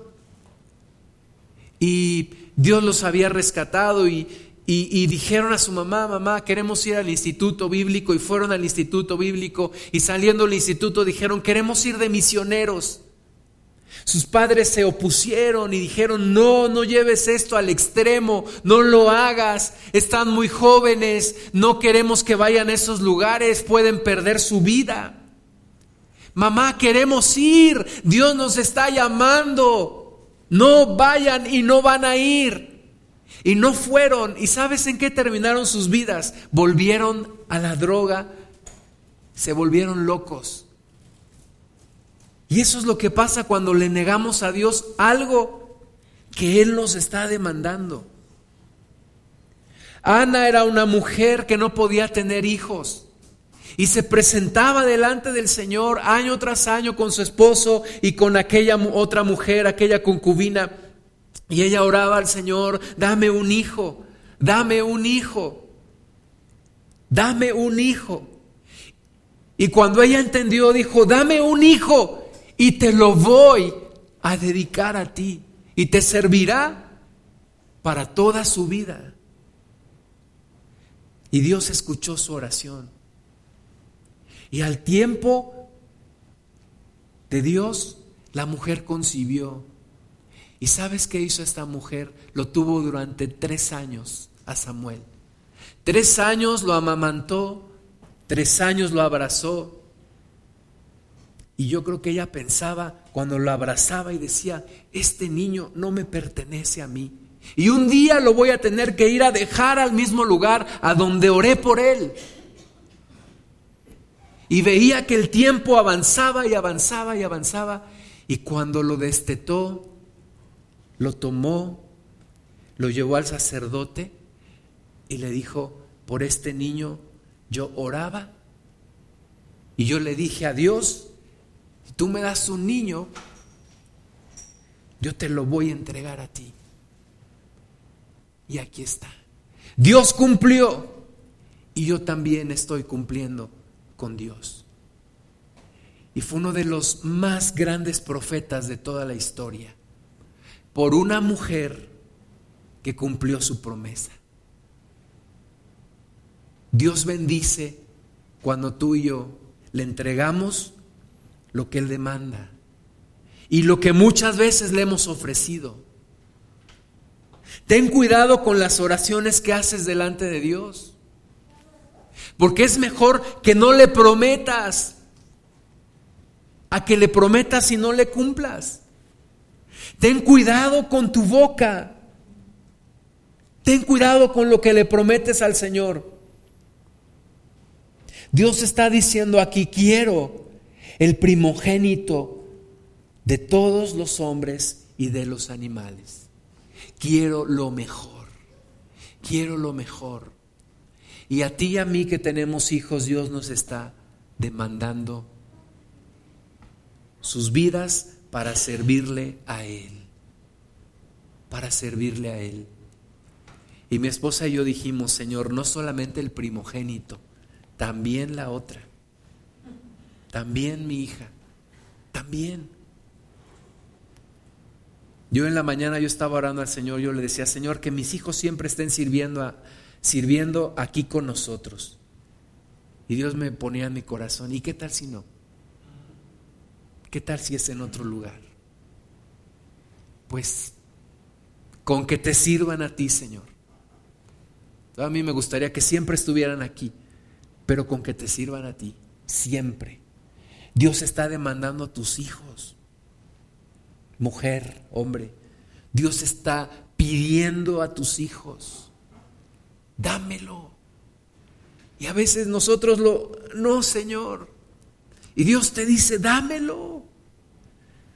y Dios los había rescatado y, y, dijeron a su mamá, mamá, queremos ir al instituto bíblico y fueron al instituto bíblico y saliendo del instituto dijeron, queremos ir de misioneros. Sus padres se opusieron y dijeron, no, no lleves esto al extremo, no lo hagas, están muy jóvenes, no queremos que vayan a esos lugares, pueden perder su vida. Mamá, queremos ir, Dios nos está llamando, no vayan y no van a ir. Y no fueron, y ¿sabes en qué terminaron sus vidas? Volvieron a la droga, se volvieron locos. Y eso es lo que pasa cuando le negamos a Dios algo que Él nos está demandando. Ana era una mujer que no podía tener hijos y se presentaba delante del Señor año tras año con su esposo y con aquella otra mujer, aquella concubina. Y ella oraba al Señor, dame un hijo, dame un hijo, dame un hijo. Y cuando ella entendió, dijo, dame un hijo y te lo voy a dedicar a ti y te servirá para toda su vida. Y Dios escuchó su oración. Y al tiempo de Dios, la mujer concibió. ¿Y sabes qué hizo esta mujer? Lo tuvo durante tres años a Samuel. Tres años lo amamantó, tres años lo abrazó, y yo creo que ella pensaba cuando lo abrazaba y decía, este niño no me pertenece a mí. Y un día lo voy a tener que ir a dejar al mismo lugar a donde oré por él. Y veía que el tiempo avanzaba y avanzaba y avanzaba. Y cuando lo destetó, lo tomó, lo llevó al sacerdote y le dijo, por este niño yo oraba. Y yo le dije a Dios, tú me das un niño, yo te lo voy a entregar a ti. Y aquí está. Dios cumplió y yo también estoy cumpliendo con Dios. y fue uno de los más grandes profetas de toda la historia, por una mujer que cumplió su promesa. Dios bendice cuando tú y yo le entregamos lo que Él demanda y lo que muchas veces le hemos ofrecido. Ten cuidado con las oraciones que haces delante de Dios, porque es mejor que no le prometas a que le prometas y no le cumplas. Ten cuidado con tu boca. Ten cuidado con lo que le prometes al Señor. Dios está diciendo aquí, quiero el primogénito de todos los hombres y de los animales. Quiero lo mejor. Quiero lo mejor. Y a ti y a mí que tenemos hijos, Dios nos está demandando sus vidas para servirle a Él. Para servirle a Él. Y mi esposa y yo dijimos, Señor, no solamente el primogénito, también la otra, también mi hija, también. Yo en la mañana yo estaba orando al Señor, yo le decía, Señor, que mis hijos siempre estén sirviendo, a, sirviendo aquí con nosotros. Y Dios me ponía en mi corazón, ¿y qué tal si no? ¿Qué tal si es en otro lugar? Pues con que te sirvan a ti, Señor. A mí me gustaría que siempre estuvieran aquí, pero con que te sirvan a ti, siempre. Dios está demandando a tus hijos, mujer, hombre. Dios está pidiendo a tus hijos, dámelo. Y a veces nosotros lo, no, Señor, y Dios te dice, dámelo.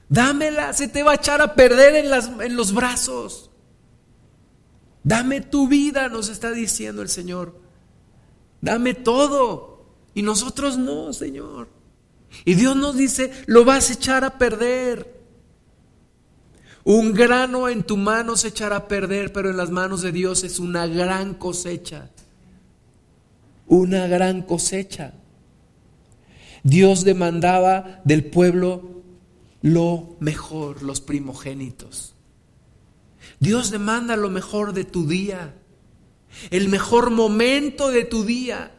Dámela, se te va a echar a perder en, los brazos. Dame tu vida, nos está diciendo el Señor. Dame todo. Y nosotros no, Señor. Y Dios nos dice, lo vas a echar a perder. Un grano en tu mano se echará a perder, pero en las manos de Dios es una gran cosecha. Una gran cosecha. Dios demandaba del pueblo lo mejor, los primogénitos. Dios demanda lo mejor de tu día, el mejor momento de tu día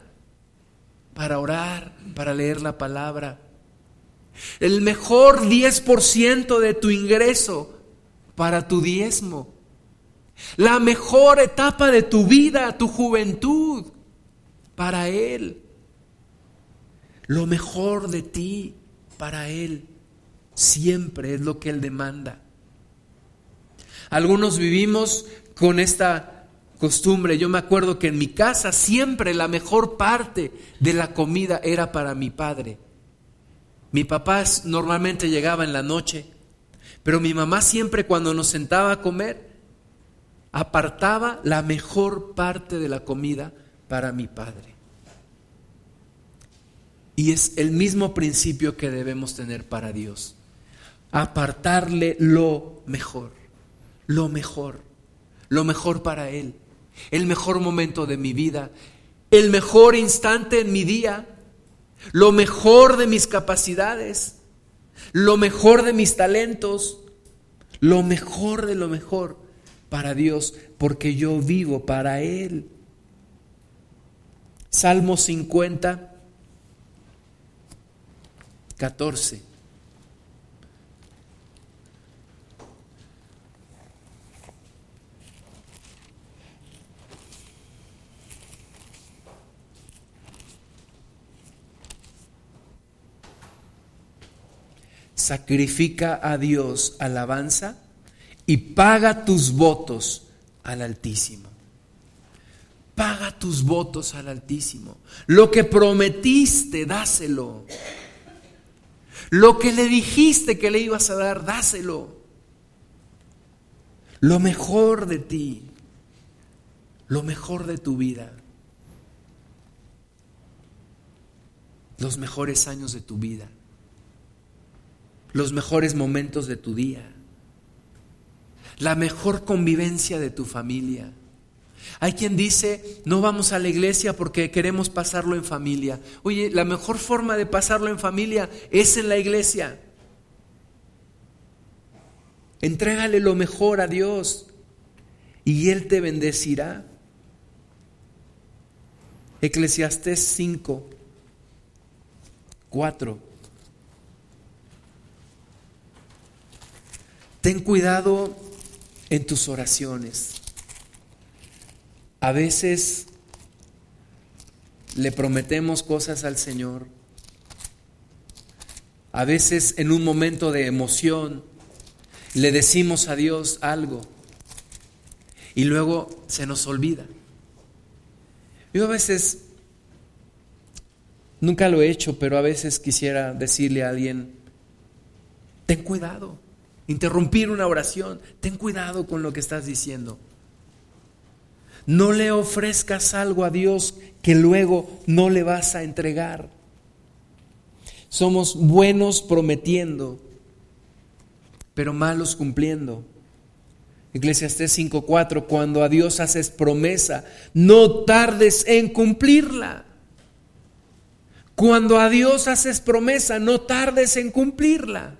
para orar, para leer la palabra. El mejor 10% de tu ingreso para tu diezmo. La mejor etapa de tu vida, tu juventud, para Él lo mejor de ti para Él. Siempre es lo que Él demanda. Algunos vivimos con esta costumbre. Yo me acuerdo que en mi casa siempre la mejor parte de la comida era para mi padre. Mi papá normalmente llegaba en la noche, pero mi mamá siempre cuando nos sentaba a comer, apartaba la mejor parte de la comida para mi padre. Y es el mismo principio que debemos tener para Dios. Apartarle lo mejor, lo mejor, lo mejor para Él, el mejor momento de mi vida, el mejor instante en mi día, lo mejor de mis capacidades, lo mejor de mis talentos, lo mejor de lo mejor para Dios, porque yo vivo para Él. Salmo 50 14. Sacrifica a Dios alabanza y paga tus votos al Altísimo. Paga tus votos al Altísimo. Lo que prometiste, dáselo. Lo que le dijiste que le ibas a dar, dáselo. Lo mejor de ti, lo mejor de tu vida, los mejores años de tu vida, los mejores momentos de tu día, la mejor convivencia de tu familia, Hay quien dice, no vamos a la iglesia porque queremos pasarlo en familia. Oye, la mejor forma de pasarlo en familia es en la iglesia. Entrégale lo mejor a Dios y Él te bendecirá. Eclesiastés 5, 4. Ten cuidado en tus oraciones. A veces le prometemos cosas al Señor. A veces en un momento de emoción le decimos a Dios algo y luego se nos olvida. Yo a veces, nunca lo he hecho, pero a veces quisiera decirle a alguien, ten cuidado, interrumpir una oración, ten cuidado con lo que estás diciendo. No le ofrezcas algo a Dios que luego no le vas a entregar. Somos buenos prometiendo, pero malos cumpliendo. Eclesiastés 5:4, cuando a Dios haces promesa, no tardes en cumplirla. Cuando a Dios haces promesa, no tardes en cumplirla.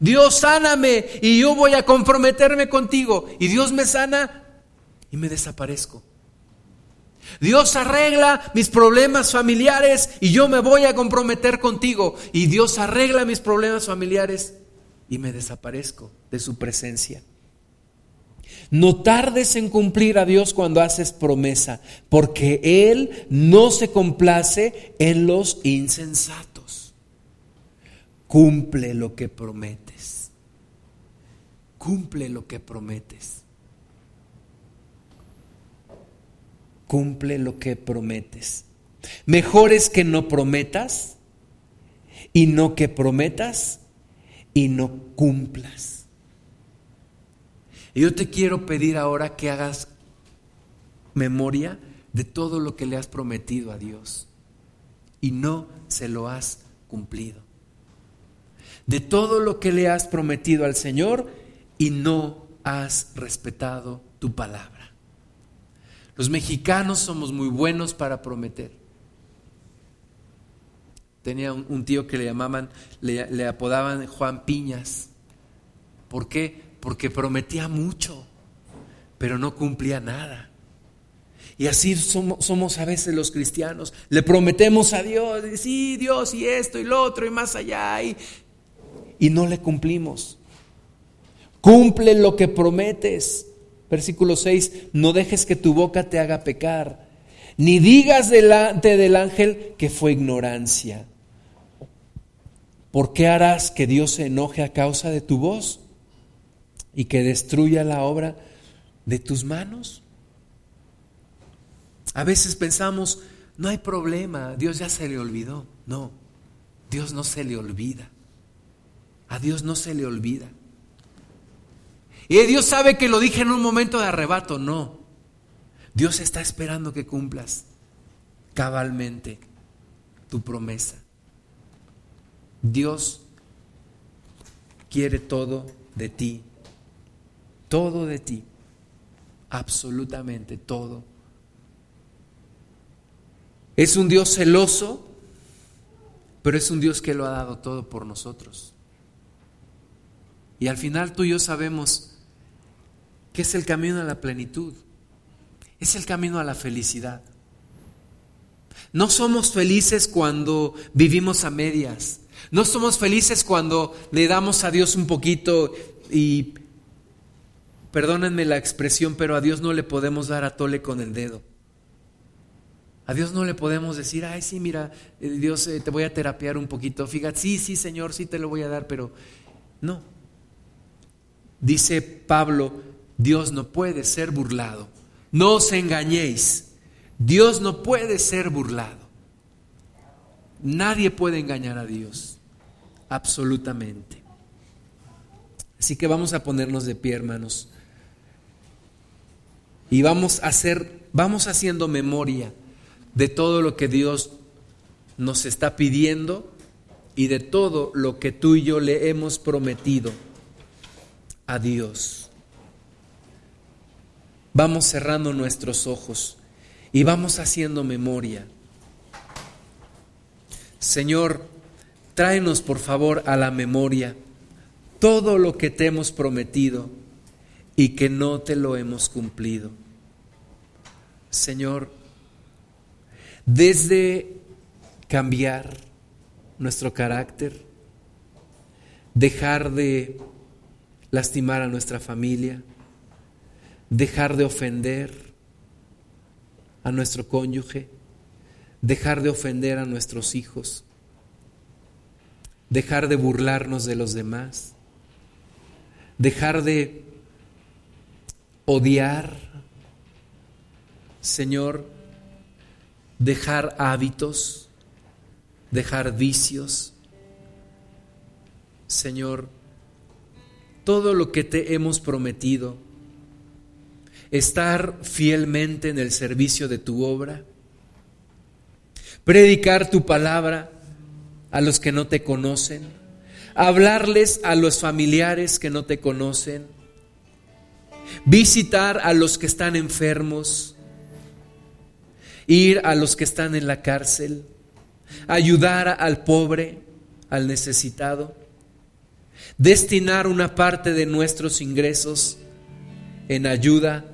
Dios sáname y yo voy a comprometerme contigo. Y Dios me sana y me desaparezco. Dios arregla mis problemas familiares y yo me voy a comprometer contigo. Y Dios arregla mis problemas familiares y me desaparezco de su presencia. No tardes en cumplir a Dios cuando haces promesa, porque Él no se complace en los insensatos. Cumple lo que prometes. Cumple lo que prometes. Cumple lo que prometes. Mejor es que no prometas y no que prometas y no cumplas. Yo te quiero pedir ahora que hagas memoria de todo lo que le has prometido a Dios y no se lo has cumplido. De todo lo que le has prometido al Señor y no has respetado tu palabra. Los mexicanos somos muy buenos para prometer. Tenía un, tío que le llamaban, le, apodaban Juan Piñas. ¿Por qué? Porque prometía mucho, pero no cumplía nada. Y así somos, a veces los cristianos. Le prometemos a Dios, sí, Dios, y esto, y lo otro, y más allá, y, y no le cumplimos. Cumple lo que prometes. Versículo 6, no dejes que tu boca te haga pecar, ni digas delante del ángel que fue ignorancia. ¿Por qué harás que Dios se enoje a causa de tu voz y que destruya la obra de tus manos? A veces pensamos, no hay problema, Dios ya se le olvidó. No, Dios no se le olvida. A Dios no se le olvida. Y Dios sabe que lo dije en un momento de arrebato. No, Dios está esperando que cumplas cabalmente tu promesa. Dios quiere todo de ti, todo de ti, absolutamente todo. Es un Dios celoso, pero es un Dios que lo ha dado todo por nosotros. Y al final tú y yo sabemos que es el camino a la plenitud, es el camino a la felicidad. No somos felices cuando vivimos a medias, no somos felices cuando le damos a Dios un poquito y, perdónenme la expresión, pero a Dios no le podemos dar a tole con el dedo. A Dios no le podemos decir, ay, sí, mira, eh, Dios, eh, te voy a terapiar un poquito. Fíjate, sí, sí, Señor, sí te lo voy a dar, pero no. Dice Pablo, Dios no puede ser burlado. No os engañéis. Dios no puede ser burlado. Nadie puede engañar a Dios absolutamente. Así que vamos a ponernos de pie, hermanos. Y vamos a hacer, vamos haciendo memoria de todo lo que Dios nos está pidiendo y de todo lo que tú y yo le hemos prometido a Dios. vamos cerrando nuestros ojos y vamos haciendo memoria. Señor, tráenos por favor a la memoria todo lo que te hemos prometido y que no te lo hemos cumplido. Señor, desde cambiar nuestro carácter, dejar de lastimar a nuestra familia, dejar de ofender a nuestro cónyuge, dejar de ofender a nuestros hijos, dejar de burlarnos de los demás, dejar de odiar, Señor, dejar hábitos, dejar vicios. Señor, todo lo que te hemos prometido, estar fielmente en el servicio de tu obra, predicar tu palabra a los que no te conocen, hablarles a los familiares que no te conocen, visitar a los que están enfermos, ir a los que están en la cárcel, ayudar al pobre, al necesitado, destinar una parte de nuestros ingresos en ayuda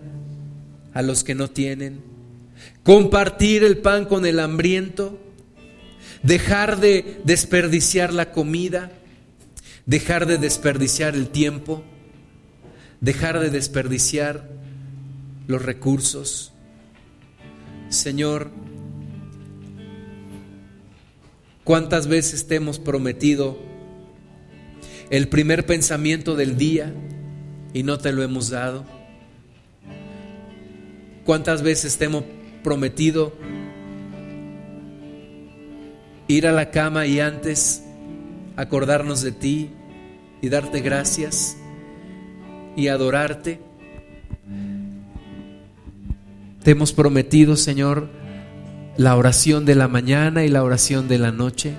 a los que no tienen, compartir el pan con el hambriento, dejar de desperdiciar la comida, dejar de desperdiciar el tiempo, dejar de desperdiciar los recursos. Señor, ¿cuántas veces te hemos prometido el primer pensamiento del día y no te lo hemos dado? ¿Cuántas veces te hemos prometido ir a la cama y antes acordarnos de ti y darte gracias y adorarte? Te hemos prometido, Señor, la oración de la mañana y la oración de la noche.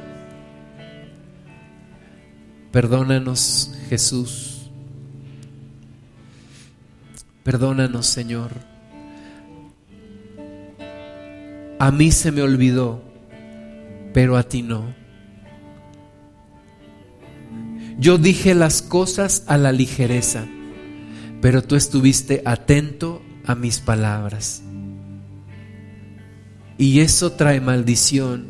Perdónanos, Jesús. Perdónanos, Señor. A mí se me olvidó, pero a ti no. Yo dije las cosas a la ligereza, pero tú estuviste atento a mis palabras. Y eso trae maldición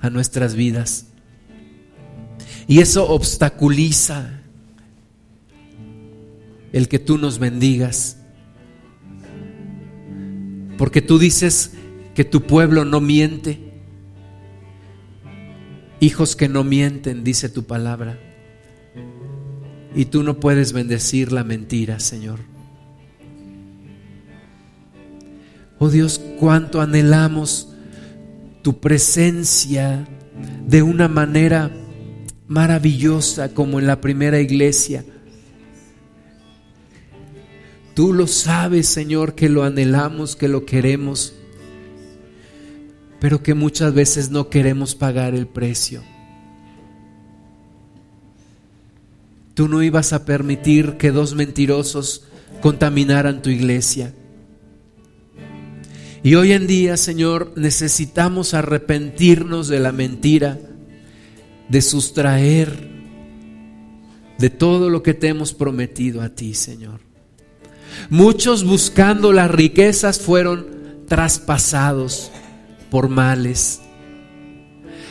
a nuestras vidas. Y eso obstaculiza el que tú nos bendigas. Porque tú dices que tu pueblo no miente. Hijos que no mienten, dice tu palabra. Y tú no puedes bendecir la mentira, Señor. Oh Dios, cuánto anhelamos tu presencia de una manera maravillosa como en la primera iglesia. Tú lo sabes, Señor, que lo anhelamos, que lo queremos, pero que muchas veces no queremos pagar el precio. Tú no ibas a permitir que dos mentirosos contaminaran tu iglesia. Y hoy en día, Señor, necesitamos arrepentirnos de la mentira, de sustraer de todo lo que te hemos prometido a ti, Señor. Muchos buscando las riquezas fueron traspasados por males.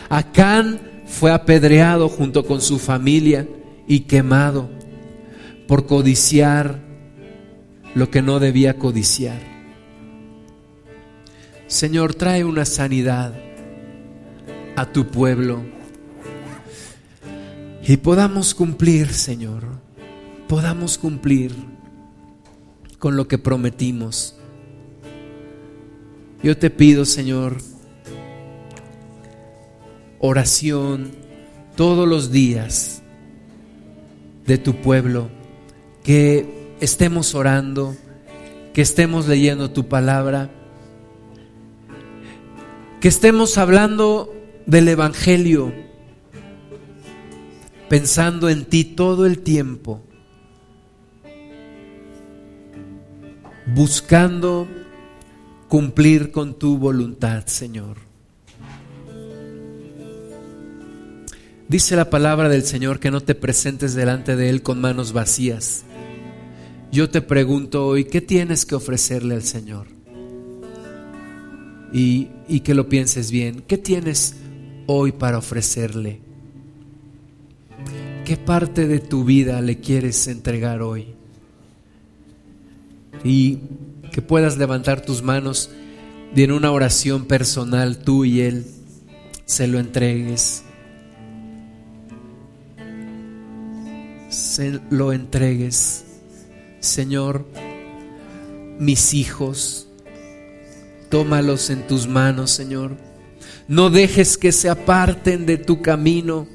Acán fue apedreado junto con su familia y quemado por codiciar lo que no debía codiciar. Señor, trae una sanidad a tu pueblo y podamos cumplir, Señor, podamos cumplir con lo que prometimos. Yo te pido, Señor, oración todos los días de tu pueblo, que estemos orando, que estemos leyendo tu palabra que estemos hablando del Evangelio, pensando en ti todo el tiempo. buscando cumplir con tu voluntad, Señor. Dice la palabra del Señor que no te presentes delante de Él con manos vacías. Yo te pregunto hoy, ¿qué tienes que ofrecerle al Señor? Y, y que lo pienses bien, ¿qué tienes hoy para ofrecerle? ¿Qué parte de tu vida le quieres entregar hoy? Y que puedas levantar tus manos y en una oración personal tú y Él se lo entregues. Se lo entregues. Señor, mis hijos, tómalos en tus manos, Señor. No dejes que se aparten de tu camino,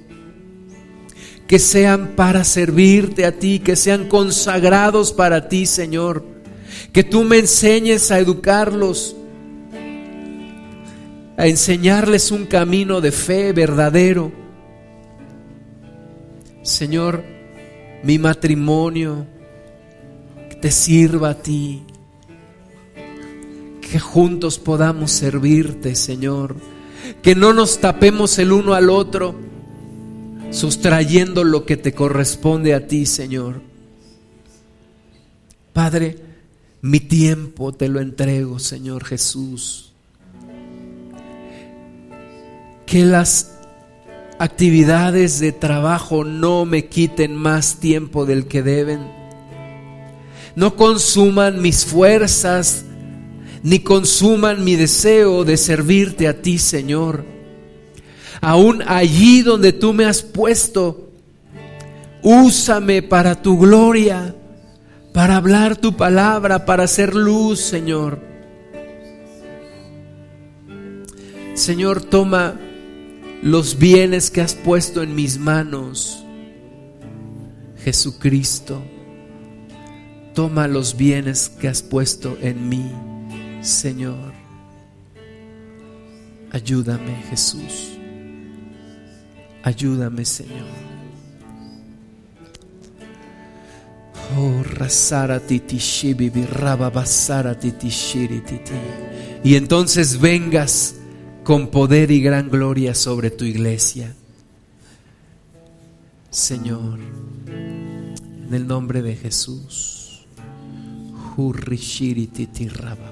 que sean para servirte a ti, que sean consagrados para ti, Señor. Que tú me enseñes a educarlos, a enseñarles un camino de fe verdadero. Señor, mi matrimonio, te sirva a ti, que juntos podamos servirte, Señor, que no nos tapemos el uno al otro, sustrayendo lo que te corresponde a ti, Señor. Padre, mi tiempo te lo entrego, Señor Jesús. Que las actividades de trabajo no me quiten más tiempo del que deben. No consuman mis fuerzas, ni consuman mi deseo de servirte a ti, Señor. Aún allí donde tú me has puesto, úsame para tu gloria, para hablar tu palabra, para hacer luz, Señor. Señor, toma los bienes que has puesto en mis manos. Jesucristo, toma los bienes que has puesto en mí, Señor. Ayúdame, Jesús. Ayúdame, Señor. Oh, rasara Y entonces vengas con poder y gran gloria sobre tu iglesia. Señor, en el nombre de Jesús. Hurrishiri titi rababa.